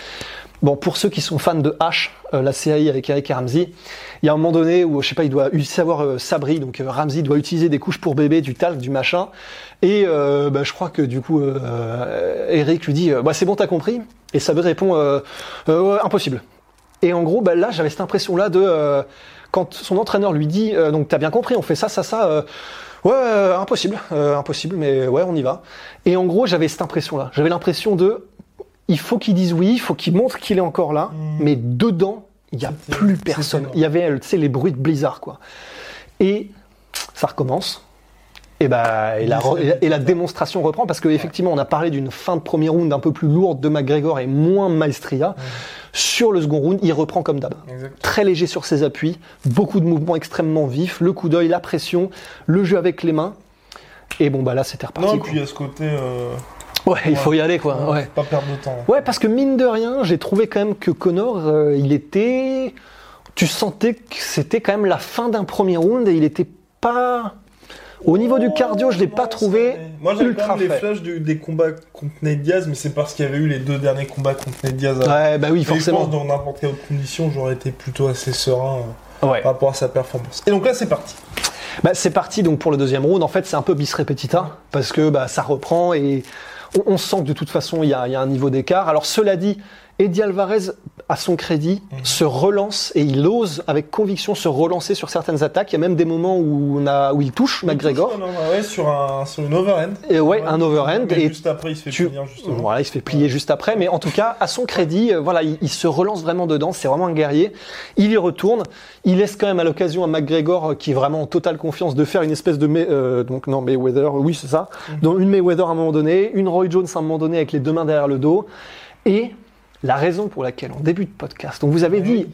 B: bon pour ceux qui sont fans de H, euh, la série avec Eric et Ramsey. Il y a un moment donné où je sais pas, il doit savoir euh, Sabri, donc euh, Ramsey doit utiliser des couches pour bébé, du talc, du machin, et euh, bah, je crois que du coup Eric lui dit bah c'est bon, t'as compris, et Sabri répond impossible. Et en gros, bah, là, j'avais cette impression-là de quand son entraîneur lui dit donc t'as bien compris, on fait ça, ça, ça. ouais, impossible, impossible, mais ouais, on y va. Et en gros, j'avais cette impression-là. J'avais l'impression de il faut qu'il dise oui, il faut qu'il montre qu'il est encore là, mais dedans, il n'y a plus personne. Il y avait, tu sais, les bruits de blizzard, quoi. Et ça recommence. Et, bah, et, la, et démonstration reprend parce qu'effectivement, on a parlé d'une fin de premier round un peu plus lourde de McGregor et moins Maestria. Sur le second round, il reprend comme d'hab. Très léger sur ses appuis, beaucoup de mouvements extrêmement vifs, le coup d'œil, la pression, le jeu avec les mains. Et bon, bah là, c'était reparti.
A: Non,
B: quoi.
A: puis il y a ce côté. euh,
B: Ouais, il faut y aller, quoi. Ouais.
A: Pas perdre de temps.
B: Ouais, parce que mine de rien, j'ai trouvé quand même que Connor, euh, il était. Tu sentais que c'était quand même la fin d'un premier round et il était pas. Au niveau du cardio, je l'ai pas trouvé
A: Moi j'avais quand même les flashs des combats contre Nate Diaz, mais c'est parce qu'il y avait eu les deux derniers combats contre Nate Diaz.
B: Ouais, bah oui,
A: Je
B: forcément.
A: pense dans n'importe quelle autre condition, j'aurais été plutôt assez serein euh,
B: Ouais.
A: par rapport à sa performance. Et donc là, c'est parti.
B: Bah, c'est parti donc pour le deuxième round. En fait, c'est un peu bis repetita parce que bah, ça reprend et on, sent que de toute façon il y a, il y a un niveau d'écart. Alors cela dit, Eddie Alvarez, à son crédit, se relance et il ose avec conviction se relancer sur certaines attaques. Il y a même des moments où, on a, où il touche McGregor.
A: Non, non, non, ouais, sur, un, sur une overhand.
B: Et ouais, un overhand. Et
A: juste après, il se fait
B: tu-
A: finir justement.
B: Voilà, il se fait plier juste après, mais en tout cas, à son crédit, euh, voilà, il, il se relance vraiment dedans. C'est vraiment un guerrier. Il y retourne. Il laisse quand même à l'occasion à McGregor, euh, qui est vraiment en totale confiance, de faire une espèce de May- euh, donc non Mayweather, oui c'est ça, donc une Mayweather à un moment donné, une Roy Jones à un moment donné avec les deux mains derrière le dos. Et la raison pour laquelle en début de podcast, on vous avait dit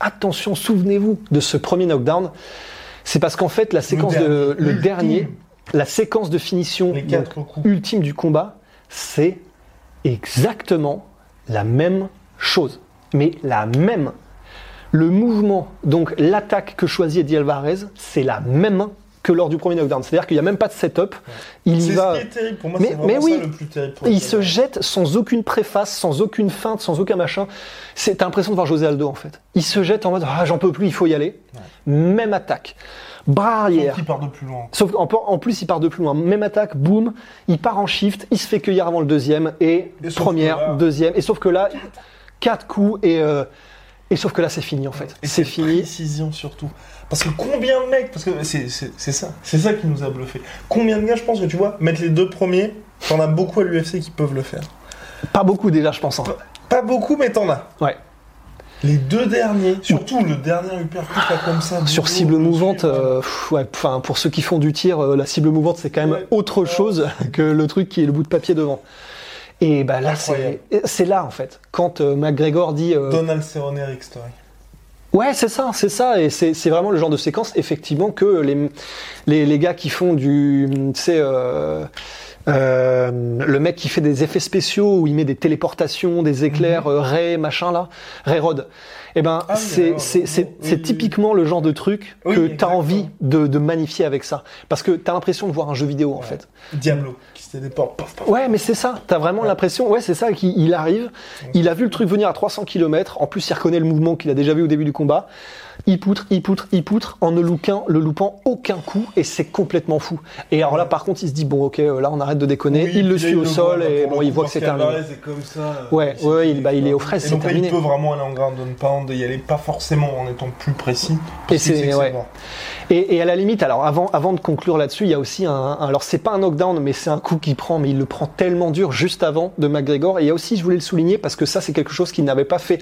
B: attention, souvenez-vous de ce premier knockdown, c'est parce qu'en fait la séquence de le dernier, la séquence de finition donc, ultime du combat, c'est exactement la même chose. Mais la même. Le mouvement, donc l'attaque que choisit Eddie Alvarez, c'est la même que lors du premier knockdown. C'est-à-dire qu'il n'y a même pas de setup. Il y
A: C'est
B: va.
A: ce qui est terrible. Pour moi,
B: Mais- oui.
A: ça le plus terrible. pour
B: Il se jette sans aucune préface, sans aucune feinte, sans aucun machin. C'est, t'as l'impression de voir José Aldo en fait. Il se jette en mode ah j'en peux plus, il faut y aller. Même attaque, bras arrière.
A: Qui part de plus loin.
B: Sauf qu'en en plus, il part de plus loin. Même attaque, boum, il part en shift, il se fait cueillir avant le deuxième, et,
A: Et sauf
B: première,
A: là-
B: deuxième, et sauf que là, quatre coups, et, euh, et sauf que là, c'est fini en fait. C'est fini.
A: Précision surtout. Parce que combien de mecs, parce que c'est ça, c'est ça qui nous a bluffé. Combien de gars, je pense que tu vois, mettre les deux premiers, t'en as beaucoup à l'UFC qui peuvent le faire.
B: Pas beaucoup déjà, je pense. hein.
A: Pas beaucoup, mais t'en as.
B: Ouais.
A: Les deux derniers, surtout le dernier uppercut là comme ça.
B: Sur cible mouvante, euh, pff, ouais, enfin, pour ceux qui font du tir, euh, la cible mouvante, c'est quand même
A: Ouais.
B: autre chose que le truc qui est le bout de papier devant. Et bah là, c'est là en fait. Quand euh, McGregor dit. euh,
A: Donald Cerrone, Eric Story.
B: Ouais, c'est ça, c'est ça, et c'est vraiment le genre de séquence, effectivement, que les, les, les gars qui font du, tu sais, euh, euh, le mec qui fait des effets spéciaux où il met des téléportations, des éclairs, euh, Ray, machin là, Ray Rod. Eh ben.
A: Ah
B: c'est
A: oui, oui,
B: typiquement le genre de truc
A: Oui,
B: que tu as envie de, de magnifier avec ça. Parce que tu as l'impression de voir un jeu vidéo, en fait.
A: Diablo, Paf, paf.
B: Ouais, mais c'est ça. T'as vraiment l'impression, ouais, c'est ça, qu'il il arrive, il a vu le truc venir à 300 km, en plus il reconnaît le mouvement qu'il a déjà vu au début du combat, il poutre, il poutre, il poutre, en ne loupant, le loupant aucun coup, et c'est complètement fou. Et alors là, par contre, il se dit, bon, ok, euh, là, on arrête de déconner,
A: Oui,
B: il le suit au sol, et bon, il voit que c'est terminé.
A: comme ça. euh,
B: Ouais,
A: il
B: ouais, il- bah, il est aux fraises,
A: Et
B: c'est terminé.
A: il peut vraiment aller en ground and pound et y aller pas forcément en étant plus précis.
B: Et c'est- ouais. Et, et à la limite, alors avant, avant de conclure là-dessus, il y a aussi un, un- alors c'est pas un knockdown, mais c'est un coup qu'il prend, mais il le prend tellement dur juste avant de McGregor. Et il y a aussi, je voulais le souligner parce que ça, c'est quelque chose qu'il n'avait pas fait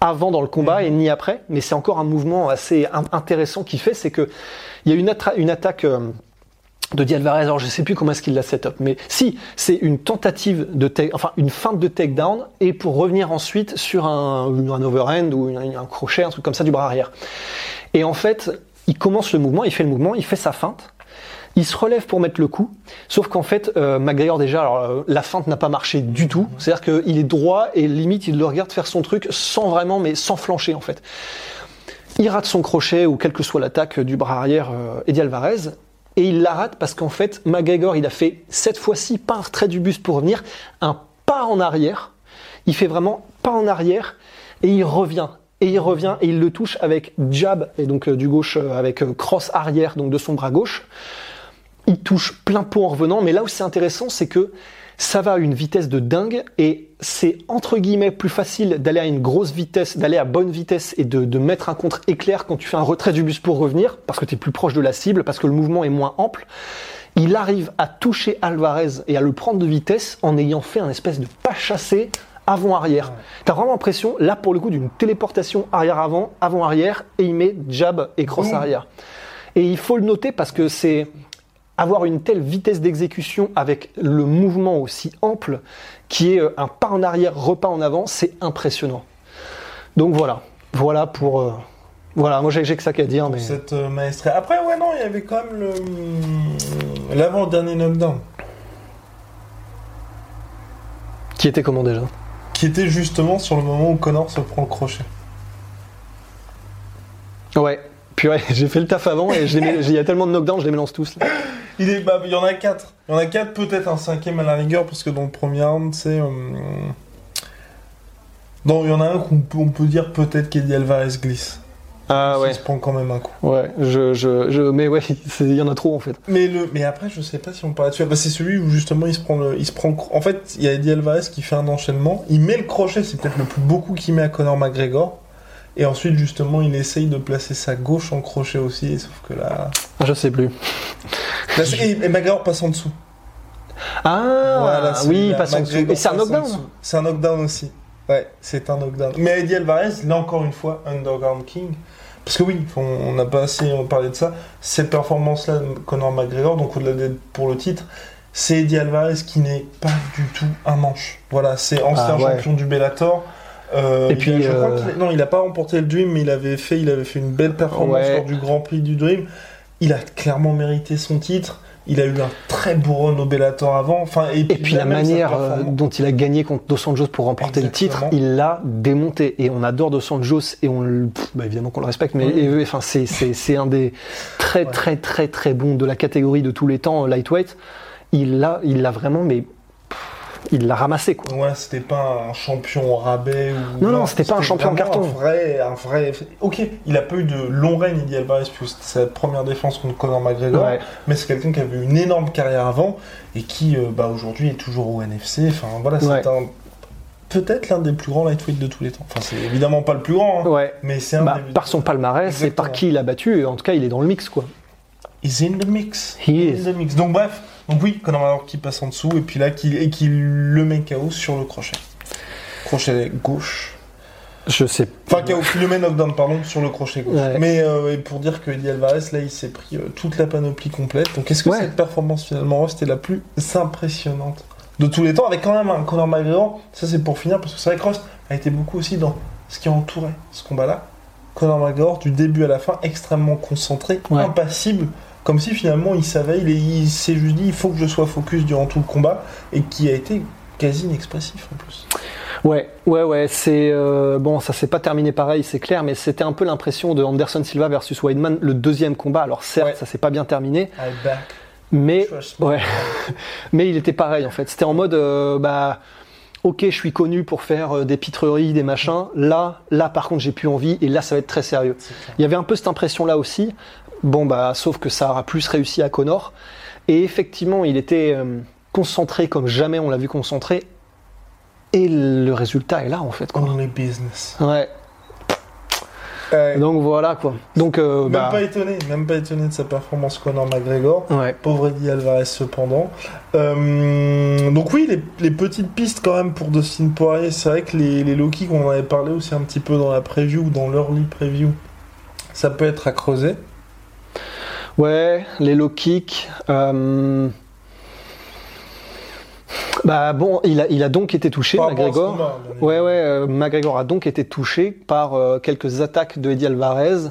B: avant dans le combat et ni après, mais c'est encore un mouvement assez in- intéressant qu'il fait, c'est que il y a une, attaque. euh, de Di Alvarez, alors je sais plus comment est-ce qu'il l'a set up, mais si, c'est une tentative de take, enfin une feinte de takedown et pour revenir ensuite sur un, un overhand ou un crochet, un truc comme ça du bras arrière. Et en fait, il commence le mouvement, il fait le mouvement, il fait sa feinte, il se relève pour mettre le coup, sauf qu'en fait, euh, déjà, euh, la feinte n'a pas marché du tout, c'est-à-dire qu'il est droit et limite il le regarde faire son truc sans vraiment, mais sans flancher en fait. il rate son crochet ou quelle que soit l'attaque du bras arrière euh, Eddie Alvarez. Et il la rate parce qu'en fait, McGregor, il a fait cette fois-ci pas un retrait du buste pour revenir, un pas en arrière. Il fait vraiment pas en arrière et il revient. Et il revient et il le touche avec jab, et donc euh, du gauche euh, avec cross arrière, donc de son bras gauche. Il touche plein pot en revenant, mais là où c'est intéressant, c'est que ça va à une vitesse de dingue et c'est entre guillemets plus facile d'aller à une grosse vitesse, d'aller à bonne vitesse et de, de mettre un contre éclair quand tu fais un retrait du bus pour revenir, parce que tu es plus proche de la cible, parce que le mouvement est moins ample. Il arrive à toucher Alvarez et à le prendre de vitesse en ayant fait un espèce de pas chassé avant-arrière. T'as vraiment l'impression, là pour le coup, d'une téléportation arrière-avant, avant-arrière, et il met jab et cross arrière. Et il faut le noter parce que c'est avoir une telle vitesse d'exécution avec le mouvement aussi ample, qui est euh, un pas en arrière, repas en avant, c'est impressionnant. Donc voilà, voilà pour... euh, voilà, moi j'ai j'ai que ça qu'à dire, mais...
A: Cette euh, maestria. Après, ouais, non, il y avait quand même le. hum, L'avant-dernier knockdown.
B: Qui était comment déjà?
A: Qui était justement sur le moment où Connor se prend le crochet.
B: Ouais, purée, j'ai fait le taf avant et il y a tellement de knockdowns, je les mélange tous. là.
A: Il, est, bah, il y en a quatre. Il y en a quatre, peut-être un cinquième à la rigueur, parce que dans le premier round, c'est. euh, Non, il y en a un qu'on peut, on peut dire peut-être qu'Eddie Alvarez glisse.
B: Ah
A: Il
B: ouais,
A: se prend quand même un coup.
B: ouais, je, je, je, mais ouais, il y en a trop en fait.
A: Mais, le, mais après, je sais pas si on parle là-dessus. Ah bah, c'est celui où justement il se prend le, il se prend le En fait, il y a Eddie Alvarez qui fait un enchaînement. Il met le crochet, c'est peut-être le plus beau coup qu'il met à Conor McGregor. Et ensuite, justement, il essaye de placer sa gauche en crochet aussi. Sauf que là.
B: Je sais plus.
A: Là, et, et McGregor passe en dessous.
B: Ah
A: Voilà,
B: oui, passe en dessous. Et c'est un knockdown.
A: C'est un knockdown aussi. Ouais, c'est un knockdown. Mais Eddie Alvarez, là encore une fois, Underground King. Parce que oui, on n'a pas assez parlé de ça. Cette performance-là, Conor McGregor, donc au-delà d'être pour le titre, c'est Eddie Alvarez qui n'est pas du tout un manche. Voilà, c'est ancien
B: Ah, ouais.
A: champion du Bellator. Euh,
B: Et
A: il
B: puis,
A: a- je crois
B: euh,
A: qu'il a- non, il n'a pas remporté le Dream, mais il avait fait, il avait fait une belle performance
B: Ouais.
A: lors du Grand Prix du Dream. Il a clairement mérité son titre. Il a eu un très beau run au Bellator avant. Enfin, et puis,
B: Et puis
A: il a
B: la manière euh, dont il a gagné contre Dos Anjos pour remporter le titre, il l'a démonté. Et on adore Dos Anjos et on pff, bah, évidemment qu'on le respecte, mais
A: Oui.
B: enfin c'est un des très
A: Ouais.
B: très très très bons de la catégorie de tous les temps lightweight. Il l'a il l'a vraiment mais il l'a ramassé quoi.
A: Ouais, c'était pas un champion au rabais ou.
B: Non, non, c'était pas un champion en carton.
A: Un vrai, un vrai. Ok, il a pas eu de long règne, Eddie Alvarez, puisque c'était sa première défense contre Conor McGregor.
B: Ouais.
A: Mais c'est quelqu'un qui avait une énorme carrière avant et qui, euh, bah, aujourd'hui, est toujours au NFC. Enfin, voilà, c'est
B: Ouais.
A: un. Peut-être l'un des plus grands lightweight de tous les temps. Enfin, c'est évidemment pas le plus grand, hein,
B: Ouais.
A: mais c'est un
B: Bah,
A: des.
B: par son palmarès et par qui il a battu, en tout cas il est dans le mix quoi.
A: He's in the mix.
B: He
A: In
B: is.
A: the mix. Donc, bref. Donc, oui, Conor McGregor qui passe en dessous et puis là, qui, et qui le met KO sur le crochet. Crochet gauche.
B: Je sais.
A: Enfin, qui a qui le met knockdown, pardon, sur le crochet gauche.
B: Ouais.
A: Mais euh, et pour dire que Eddie Alvarez, là, il s'est pris euh, toute la panoplie complète. Donc, est-ce que
B: Ouais.
A: cette performance, finalement, c'était la plus impressionnante de tous les temps? Avec quand même un Conor McGregor, ça c'est pour finir, parce que c'est vrai que Ross a été beaucoup aussi dans ce qui entourait ce combat-là. Conor McGregor, du début à la fin, extrêmement concentré,
B: Ouais.
A: impassible, comme si finalement il savait, il, il s'est juste dit, il faut que je sois focus durant tout le combat, et qui a été quasi inexpressif en plus.
B: Ouais, ouais, ouais, c'est euh, bon, ça s'est pas terminé pareil, c'est clair, mais c'était un peu l'impression de Anderson Silva versus Weidman, le deuxième combat. Alors certes,
A: Ouais.
B: ça s'est pas bien terminé, mais ouais, mais il était pareil en fait. C'était en mode, euh, bah, ok, je suis connu pour faire euh, des pitreries, des machins. Là, là, par contre, j'ai plus envie, et là, ça va être très sérieux. Il y avait un peu cette impression-là aussi. Bon, bah, sauf que ça aura plus réussi à Connor. Et effectivement, il était euh, concentré comme jamais on l'a vu concentré. Et le résultat est là, en fait. Quoi.
A: Only business.
B: Ouais. Donc voilà, quoi. Donc, euh,
A: même
B: bah,
A: pas étonné, même pas étonné de sa performance Conor McGregor.
B: ouais.
A: Pauvre Eddie Alvarez cependant. Euh, donc oui, les, les petites pistes quand même pour Dustin Poirier, c'est vrai que les, les low kicks, on en avait parlé aussi un petit peu dans la preview ou dans l'early preview, ça peut être à creuser.
B: Ouais, les low kicks. euh, Bah bon, il a, il a donc été touché, McGregor.
A: bien
B: Ouais, ouais, euh, McGregor a donc été touché par euh, quelques attaques de Eddie Alvarez.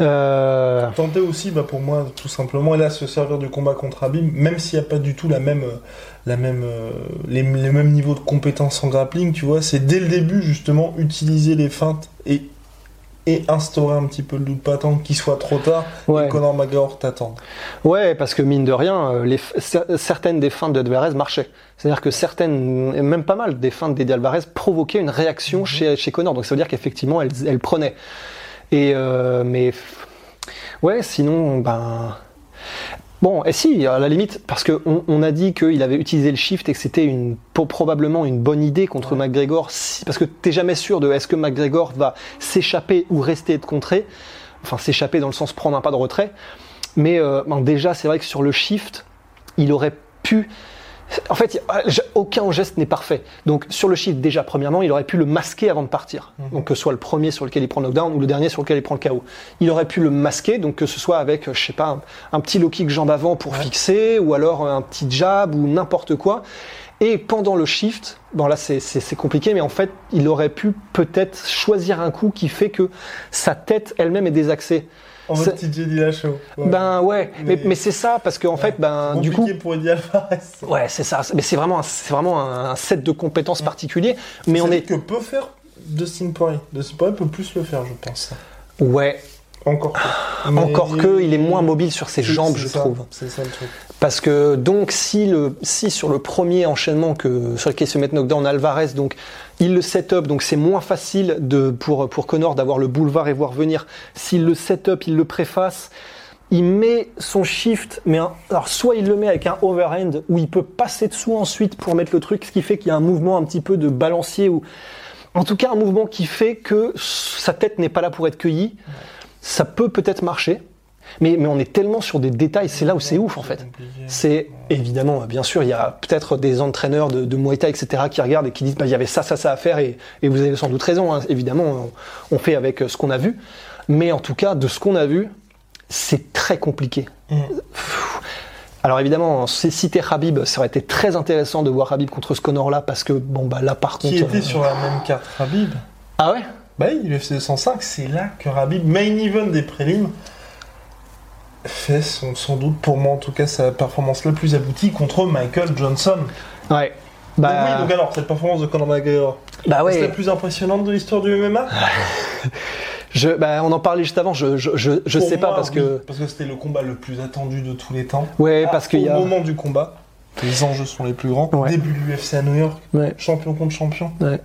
B: Euh,
A: Tenter aussi, bah, pour moi, tout simplement, et là, se servir du combat contre Habib, même s'il n'y a pas du tout la même, la même, les, les mêmes niveaux de compétences en grappling, tu vois, c'est dès le début, justement, utiliser les feintes et et instaurer un petit peu le doute, pas attendre qu'il soit trop tard
B: Ouais.
A: et Conor McGregor t'attende.
B: Ouais, parce que mine de rien, euh, les, certaines des feintes d'Alvarez marchaient. C'est-à-dire que certaines, même pas mal des feintes d'Eddie Alvarez provoquaient une réaction chez, chez Connor. Donc ça veut dire qu'effectivement, elle, elle prenait. Et euh, mais ouais, sinon, ben bon, et si, à la limite, parce que on, on a dit qu'il avait utilisé le shift et que c'était une probablement une bonne idée contre McGregor, si- parce que t'es jamais sûr de est-ce que McGregor va s'échapper ou rester être contré. Enfin, s'échapper dans le sens prendre un pas de retrait. Mais euh, ben, déjà, c'est vrai que sur le shift, il aurait pu. En fait, aucun geste n'est parfait. Donc sur le shift, déjà, premièrement, il aurait pu le masquer avant de partir. Donc que ce soit le premier sur lequel il prend le knockdown ou le dernier sur lequel il prend le KO. Il aurait pu le masquer, donc que ce soit avec, je sais pas, un, un petit low kick jambe avant pour fixer, ou alors un petit jab ou n'importe quoi. Et pendant le shift, bon là c'est compliqué, mais en fait, il aurait pu peut-être choisir un coup qui fait que sa tête elle-même est désaxée.
A: En mode TJ Dillashaw. Ouais.
B: Ben ouais, mais,
A: Mais-
B: mais c'est ça parce qu'en fait, ben du coup,
A: pour Eddie Alvarez.
B: ouais, c'est ça. Mais c'est vraiment, un- c'est vraiment un, set de compétences particulier. Mais on est,
A: que peut faire Dustin Poirier. Dustin Poirier peut plus le faire, je pense.
B: ouais,
A: Encore que.
B: encore
A: Mais-
B: que, il est moins mobile sur ses jambes, je
A: ça,
B: trouve.
A: C'est ça le truc.
B: Parce que donc si le si sur le premier enchaînement que sur lequel se met knockdown Alvarez donc il le set up donc c'est moins facile de pour pour Connor d'avoir le boulevard et voir venir s'il le set up il le préface il met son shift mais un- alors soit il le met avec un overhand où il peut passer dessous ensuite pour mettre le truc ce qui fait qu'il y a un mouvement un petit peu de balancier ou en tout cas un mouvement qui fait que sa tête n'est pas là pour être cueillie ça peut peut-être marcher mais, mais on est tellement sur des détails, c'est là où c'est ouf en fait. C'est évidemment, bien sûr, il y a peut-être des entraîneurs de, de Muay Thai, etc., qui regardent et qui disent bah, il y avait ça, ça, ça à faire, et, et vous avez sans doute raison, hein. évidemment, on, on fait avec euh, ce qu'on a vu. Mais en tout cas, de ce qu'on a vu, c'est très compliqué.
A: Mm.
B: Alors évidemment, si si t'es Habib, ça aurait été très intéressant de voir Habib contre ce Connor-là, parce que, bon, bah là par contre.
A: Qui était
B: euh,
A: sur la même carte Rabib
B: Ah ouais?
A: Bah oui, l'UFC 205, c'est là que Rabib, main event des prélims, fait son, sans doute, pour moi en tout cas, sa performance la plus aboutie contre Michael Johnson.
B: Ouais.
A: Donc
B: Bah,
A: oui, donc alors, cette performance de Conor McGregor,
B: bah
A: c'est
B: ouais.
A: la plus impressionnante de l'histoire du MMA
B: Je, bah, on en parlait juste avant, je, je, je, je
A: Pour
B: sais pas parce
A: oui,
B: que.
A: Parce que c'était le combat le plus attendu de tous les temps.
B: Ouais,
A: Ah,
B: parce qu'il y
A: Au
B: a.
A: moment du combat, les enjeux sont les plus grands.
B: Ouais.
A: Début de l'UFC à New York,
B: Ouais.
A: champion contre champion.
B: Ouais.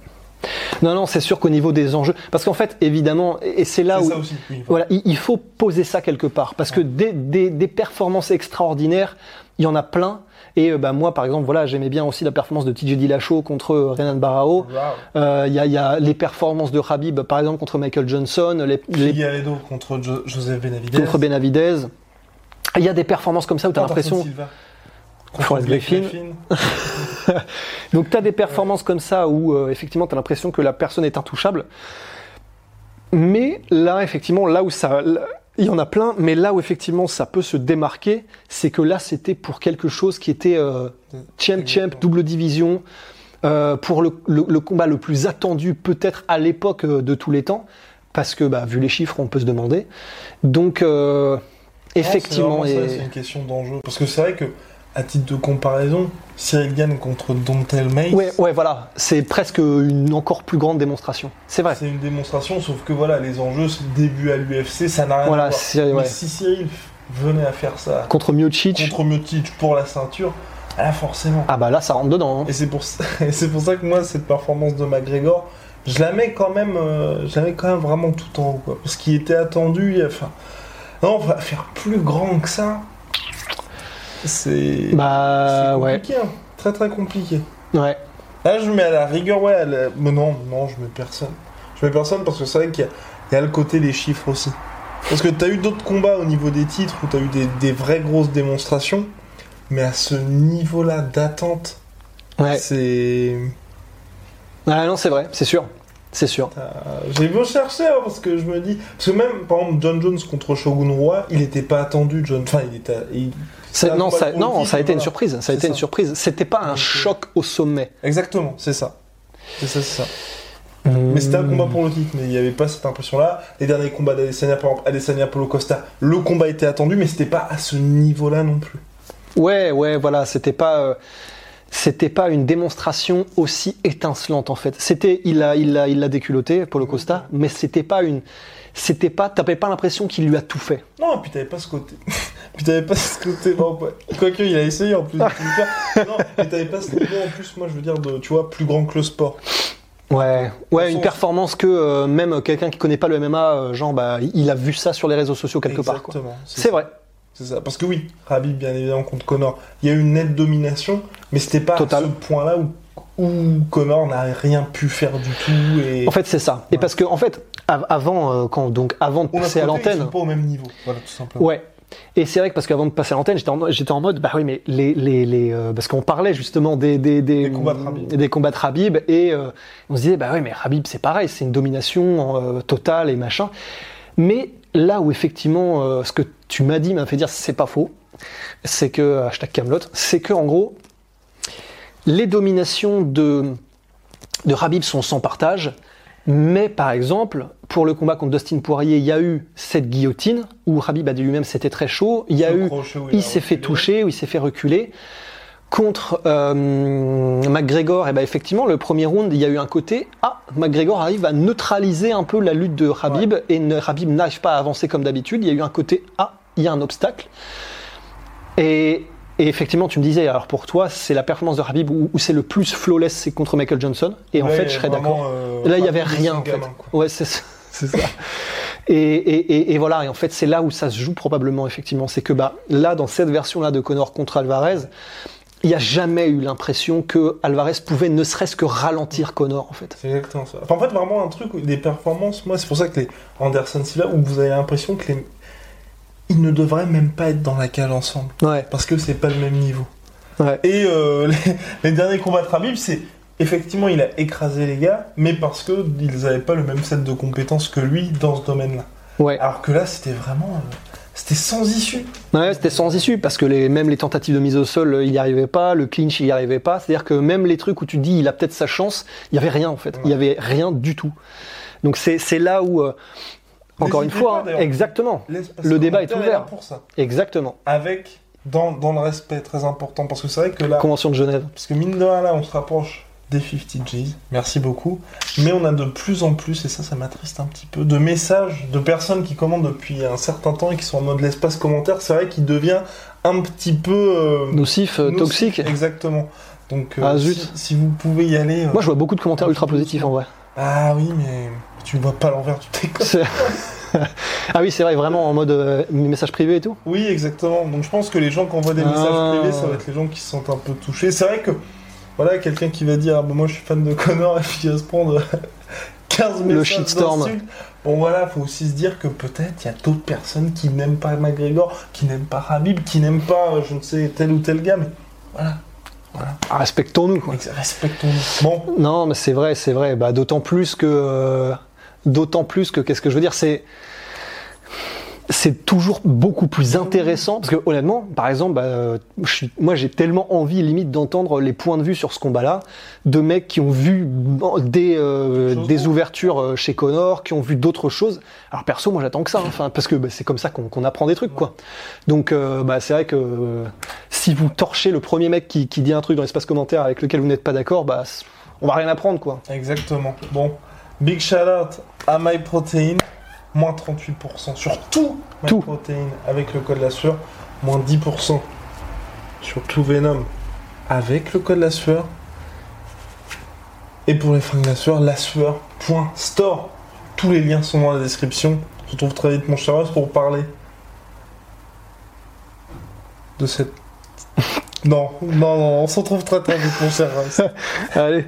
B: Non, non, c'est sûr qu'au niveau des enjeux, parce qu'en fait, évidemment, et c'est là où,
A: ça aussi. oui.
B: voilà, il faut poser ça quelque part, parce que des, des, des performances extraordinaires, il y en a plein. Et euh, bah, moi, par exemple, voilà, j'aimais bien aussi la performance de TJ Dillashaw contre Renan Barao.
A: Wow.
B: Euh, Il y, a, il y a les performances de Khabib, par exemple, contre Michael Johnson, les, les-
A: contre Jo- Joseph Benavidez.
B: contre Benavidez. Il y a des performances comme ça où tu as l'impression. Forrest Griffin. Donc tu as des performances comme ça où euh, effectivement tu as l'impression que la personne est intouchable. Mais là, effectivement, là où ça. il y en a plein, mais là où effectivement ça peut se démarquer, c'est que là c'était pour quelque chose qui était euh, champ champ, double division, euh, pour le, le- le combat le plus attendu peut-être à l'époque euh, de tous les temps, parce que bah, vu les chiffres on peut se demander. Donc euh, effectivement,
A: c'est ça,
B: et-
A: c'est une question d'enjeu. Parce que c'est vrai que, à titre de comparaison, Cyril Gann contre Dontel Mace,
B: ouais, ouais, voilà, c'est presque une encore plus grande démonstration. C'est vrai.
A: c'est une démonstration, sauf que voilà, les enjeux, c'est le début à l'UFC, ça n'a rien
B: Voilà,
A: à voir.
B: c'est-
A: Mais
B: ouais.
A: si Cyril venait à faire ça
B: Contre Miocic.
A: contre Miocic pour la ceinture, là forcément.
B: Ah bah là ça rentre dedans. hein.
A: Et c'est pour, ça- et c'est pour ça que moi, cette performance de McGregor, je la mets quand même, euh, je la mets quand même vraiment tout en haut. Quoi. Parce qu'il était attendu, enfin, non, on va faire plus grand que ça. C'est
B: Bah ouais,
A: compliqué, hein. très très compliqué.
B: ouais.
A: Là, je mets à la rigueur, ouais, la- mais non, non, je mets personne. Je mets personne parce que c'est vrai qu'il y, a- il y a le côté les chiffres aussi. Parce que t'as eu d'autres combats au niveau des titres où t'as eu des, des vraies grosses démonstrations, mais à ce niveau-là d'attente,
B: Ouais.
A: c'est.
B: Ah non, c'est vrai, c'est sûr. C'est sûr.
A: J'ai beau chercher hein, parce que je me dis. Parce que même, par exemple, John Jones contre Shogun Roi, il n'était pas attendu, John. Enfin, il était. il-
B: C'est-
A: un
B: non, ça, non, a été une surprise. Ça a
A: C'est
B: été une surprise. C'était pas un
A: euh,
B: choc au sommet.
A: Exactement, c'est ça. C'est ça, c'est ça. Mais c'était un combat pour le titre, mais il n'y avait pas cette impression-là. Les derniers combats d'Adesanya, par exemple, Adesanya Polo Costa, le combat était attendu, mais c'était pas à ce niveau-là non plus.
B: Ouais, ouais, voilà, c'était pas. euh, C'était pas une démonstration aussi étincelante en fait. C'était, il a, il a, il l'a déculotté, Paulo Costa, mais c'était pas une, c'était pas, t'avais pas l'impression qu'il lui a tout fait.
A: Non, et puis t'avais pas ce côté. puis t'avais pas ce côté. Quoique, il a essayé en plus de tout faire. Non, mais t'avais pas ce niveau en plus, moi je veux dire, de, tu vois, plus grand que le sport.
B: Ouais, ouais, une performance que euh, même quelqu'un qui connaît pas le MMA, euh, genre, bah, il a vu ça sur les réseaux sociaux quelque part.
A: Exactement.
B: C'est vrai,
A: C'est ça. Parce que oui, Rabib, bien évidemment, contre Connor, il y a eu une nette domination, mais c'était pas
B: Total.
A: à ce point-là où, où Connor n'a rien pu faire du tout. Et
B: en fait, c'est ça. Et parce que, en fait, avant, euh, quand, donc, avant de
A: on
B: passer à
A: côté, ils
B: l'antenne,
A: sont pas au même niveau. Voilà, tout simplement.
B: Ouais. Et c'est vrai que parce qu'avant de passer à l'antenne, j'étais en, j'étais en mode, bah oui, mais les, les, les euh, parce qu'on parlait justement des, des, des,
A: Des combats de Khabib.
B: des combats de Khabib, et euh, on se disait, bah oui, mais Khabib, c'est pareil, c'est une domination euh, totale et machin. Mais là où effectivement, euh, ce que tu m'as dit m'a fait dire, c'est pas faux, c'est que, hashtag Camelot, c'est que en gros, les dominations de, de Khabib sont sans partage, mais par exemple, pour le combat contre Dustin Poirier, il y a eu cette guillotine où Khabib a dit lui-même c'était très chaud. Il y a
A: Le
B: eu,
A: crochet
B: il s'est fait toucher, où il s'est fait reculer. Contre euh, McGregor, et ben effectivement, le premier round, il y a eu un côté ah, McGregor arrive à neutraliser un peu la lutte de Khabib et ne, Khabib n'arrive pas à avancer comme d'habitude. Il y a eu un côté ah, il y a un obstacle. Et, et effectivement, tu me disais, alors pour toi, c'est la performance de Khabib où, où c'est le plus flawless, c'est contre Michael Johnson. Et en fait, je serais d'accord.
A: euh,
B: Là, il y avait rien en fait.
A: gamin.
B: Ouais, c'est ça. Et, et, et, et voilà, et en fait, c'est là où ça se joue probablement, effectivement. C'est que bah, là, dans cette version-là de Connor contre Alvarez, il n'y a jamais eu l'impression que Alvarez pouvait ne serait-ce que ralentir Connor, en fait.
A: C'est exactement ça. Enfin, en fait, vraiment un truc, où des performances, moi, c'est pour ça que les Anderson Silva, où vous avez l'impression que les. Ils ne devraient même pas être dans la cage ensemble.
B: Ouais,
A: Parce que c'est pas le même niveau.
B: ouais.
A: Et euh, les, les derniers combats de Khabib, c'est. Effectivement, il a écrasé les gars, mais parce que ils n'avaient pas le même set de compétences que lui dans ce domaine-là.
B: Ouais,
A: Alors que là, c'était vraiment. euh, c'était sans issue.
B: ouais c'était sans issue, parce que les, même les tentatives de mise au sol, euh, il n'y arrivait pas, le clinch, il n'y arrivait pas. C'est-à-dire que même les trucs où tu dis, il a peut-être sa chance, il n'y avait rien, en fait. Il n'y avait rien du tout. Donc c'est c'est là où, euh, encore une fois,
A: pas,
B: hein, exactement, Le débat est ouvert.
A: pour ça.
B: exactement.
A: Avec. Dans, dans le respect très important. Parce que c'est vrai que là.
B: Convention de Genève.
A: Parce que mine de rien, là, on se rapproche des 50 G's. Merci beaucoup. Mais on a de plus en plus, et ça, ça m'attriste un petit peu, de messages de personnes qui commandent depuis un certain temps et qui sont en mode l'espace commentaire. C'est vrai qu'il devient un petit peu. euh,
B: Nocif, euh,
A: nocif.
B: toxique.
A: Exactement. Donc, euh,
B: Ah, zut.
A: si, si vous pouvez y aller. euh,
B: Moi, je vois beaucoup de commentaires ultra positifs en vrai.
A: Ah oui, mais tu ne vois pas l'envers du décor.
B: Ah oui, c'est vrai, vraiment en mode euh, message privé et tout?
A: Oui, exactement. Donc je pense que les gens qui envoient des
B: Ah.
A: messages privés, ça va être les gens qui se sentent un peu touchés. C'est vrai que, voilà, quelqu'un qui va dire, ah, bah, moi je suis fan de Connor, et puis il va se prendre 15
B: Le
A: messages
B: shitstorm.
A: d'insultes. Bon voilà, faut aussi se dire que peut-être il y a d'autres personnes qui n'aiment pas McGregor, qui n'aiment pas Habib, qui n'aiment pas, euh, je ne sais, tel ou tel gars, mais voilà,
B: Ah, Respectons-nous, quoi.
A: respectons-nous. Bon,
B: Non, mais c'est vrai, c'est vrai. Bah, d'autant plus que, euh, d'autant plus que, qu'est-ce que je veux dire, c'est, c'est toujours beaucoup plus intéressant parce que honnêtement, par exemple, bah, euh, je suis- moi j'ai tellement envie limite d'entendre les points de vue sur ce combat-là de mecs qui ont vu des, euh, des ouvertures euh, chez Connor, qui ont vu d'autres choses. Alors perso, moi j'attends que ça, hein, enfin parce que bah, c'est comme ça qu'on apprend des trucs, quoi. Donc euh, bah, c'est vrai que euh, si vous torchez le premier mec qui, qui dit un truc dans l'espace commentaire avec lequel vous n'êtes pas d'accord, bah on va rien apprendre, quoi.
A: exactement. Bon, big shout out à MyProtein, moins 38% sur tout
B: Tout.
A: MyProtein avec le code la sueur, moins 10% sur tout Venom avec le code la sueur. Et pour les fringues la sueur, la sueur.store. Tous les liens sont dans la description. On se retrouve très vite, mon cher Ross, pour parler de cette. non, non, non, on se retrouve très très vite, mon cher Ross.
B: Allez.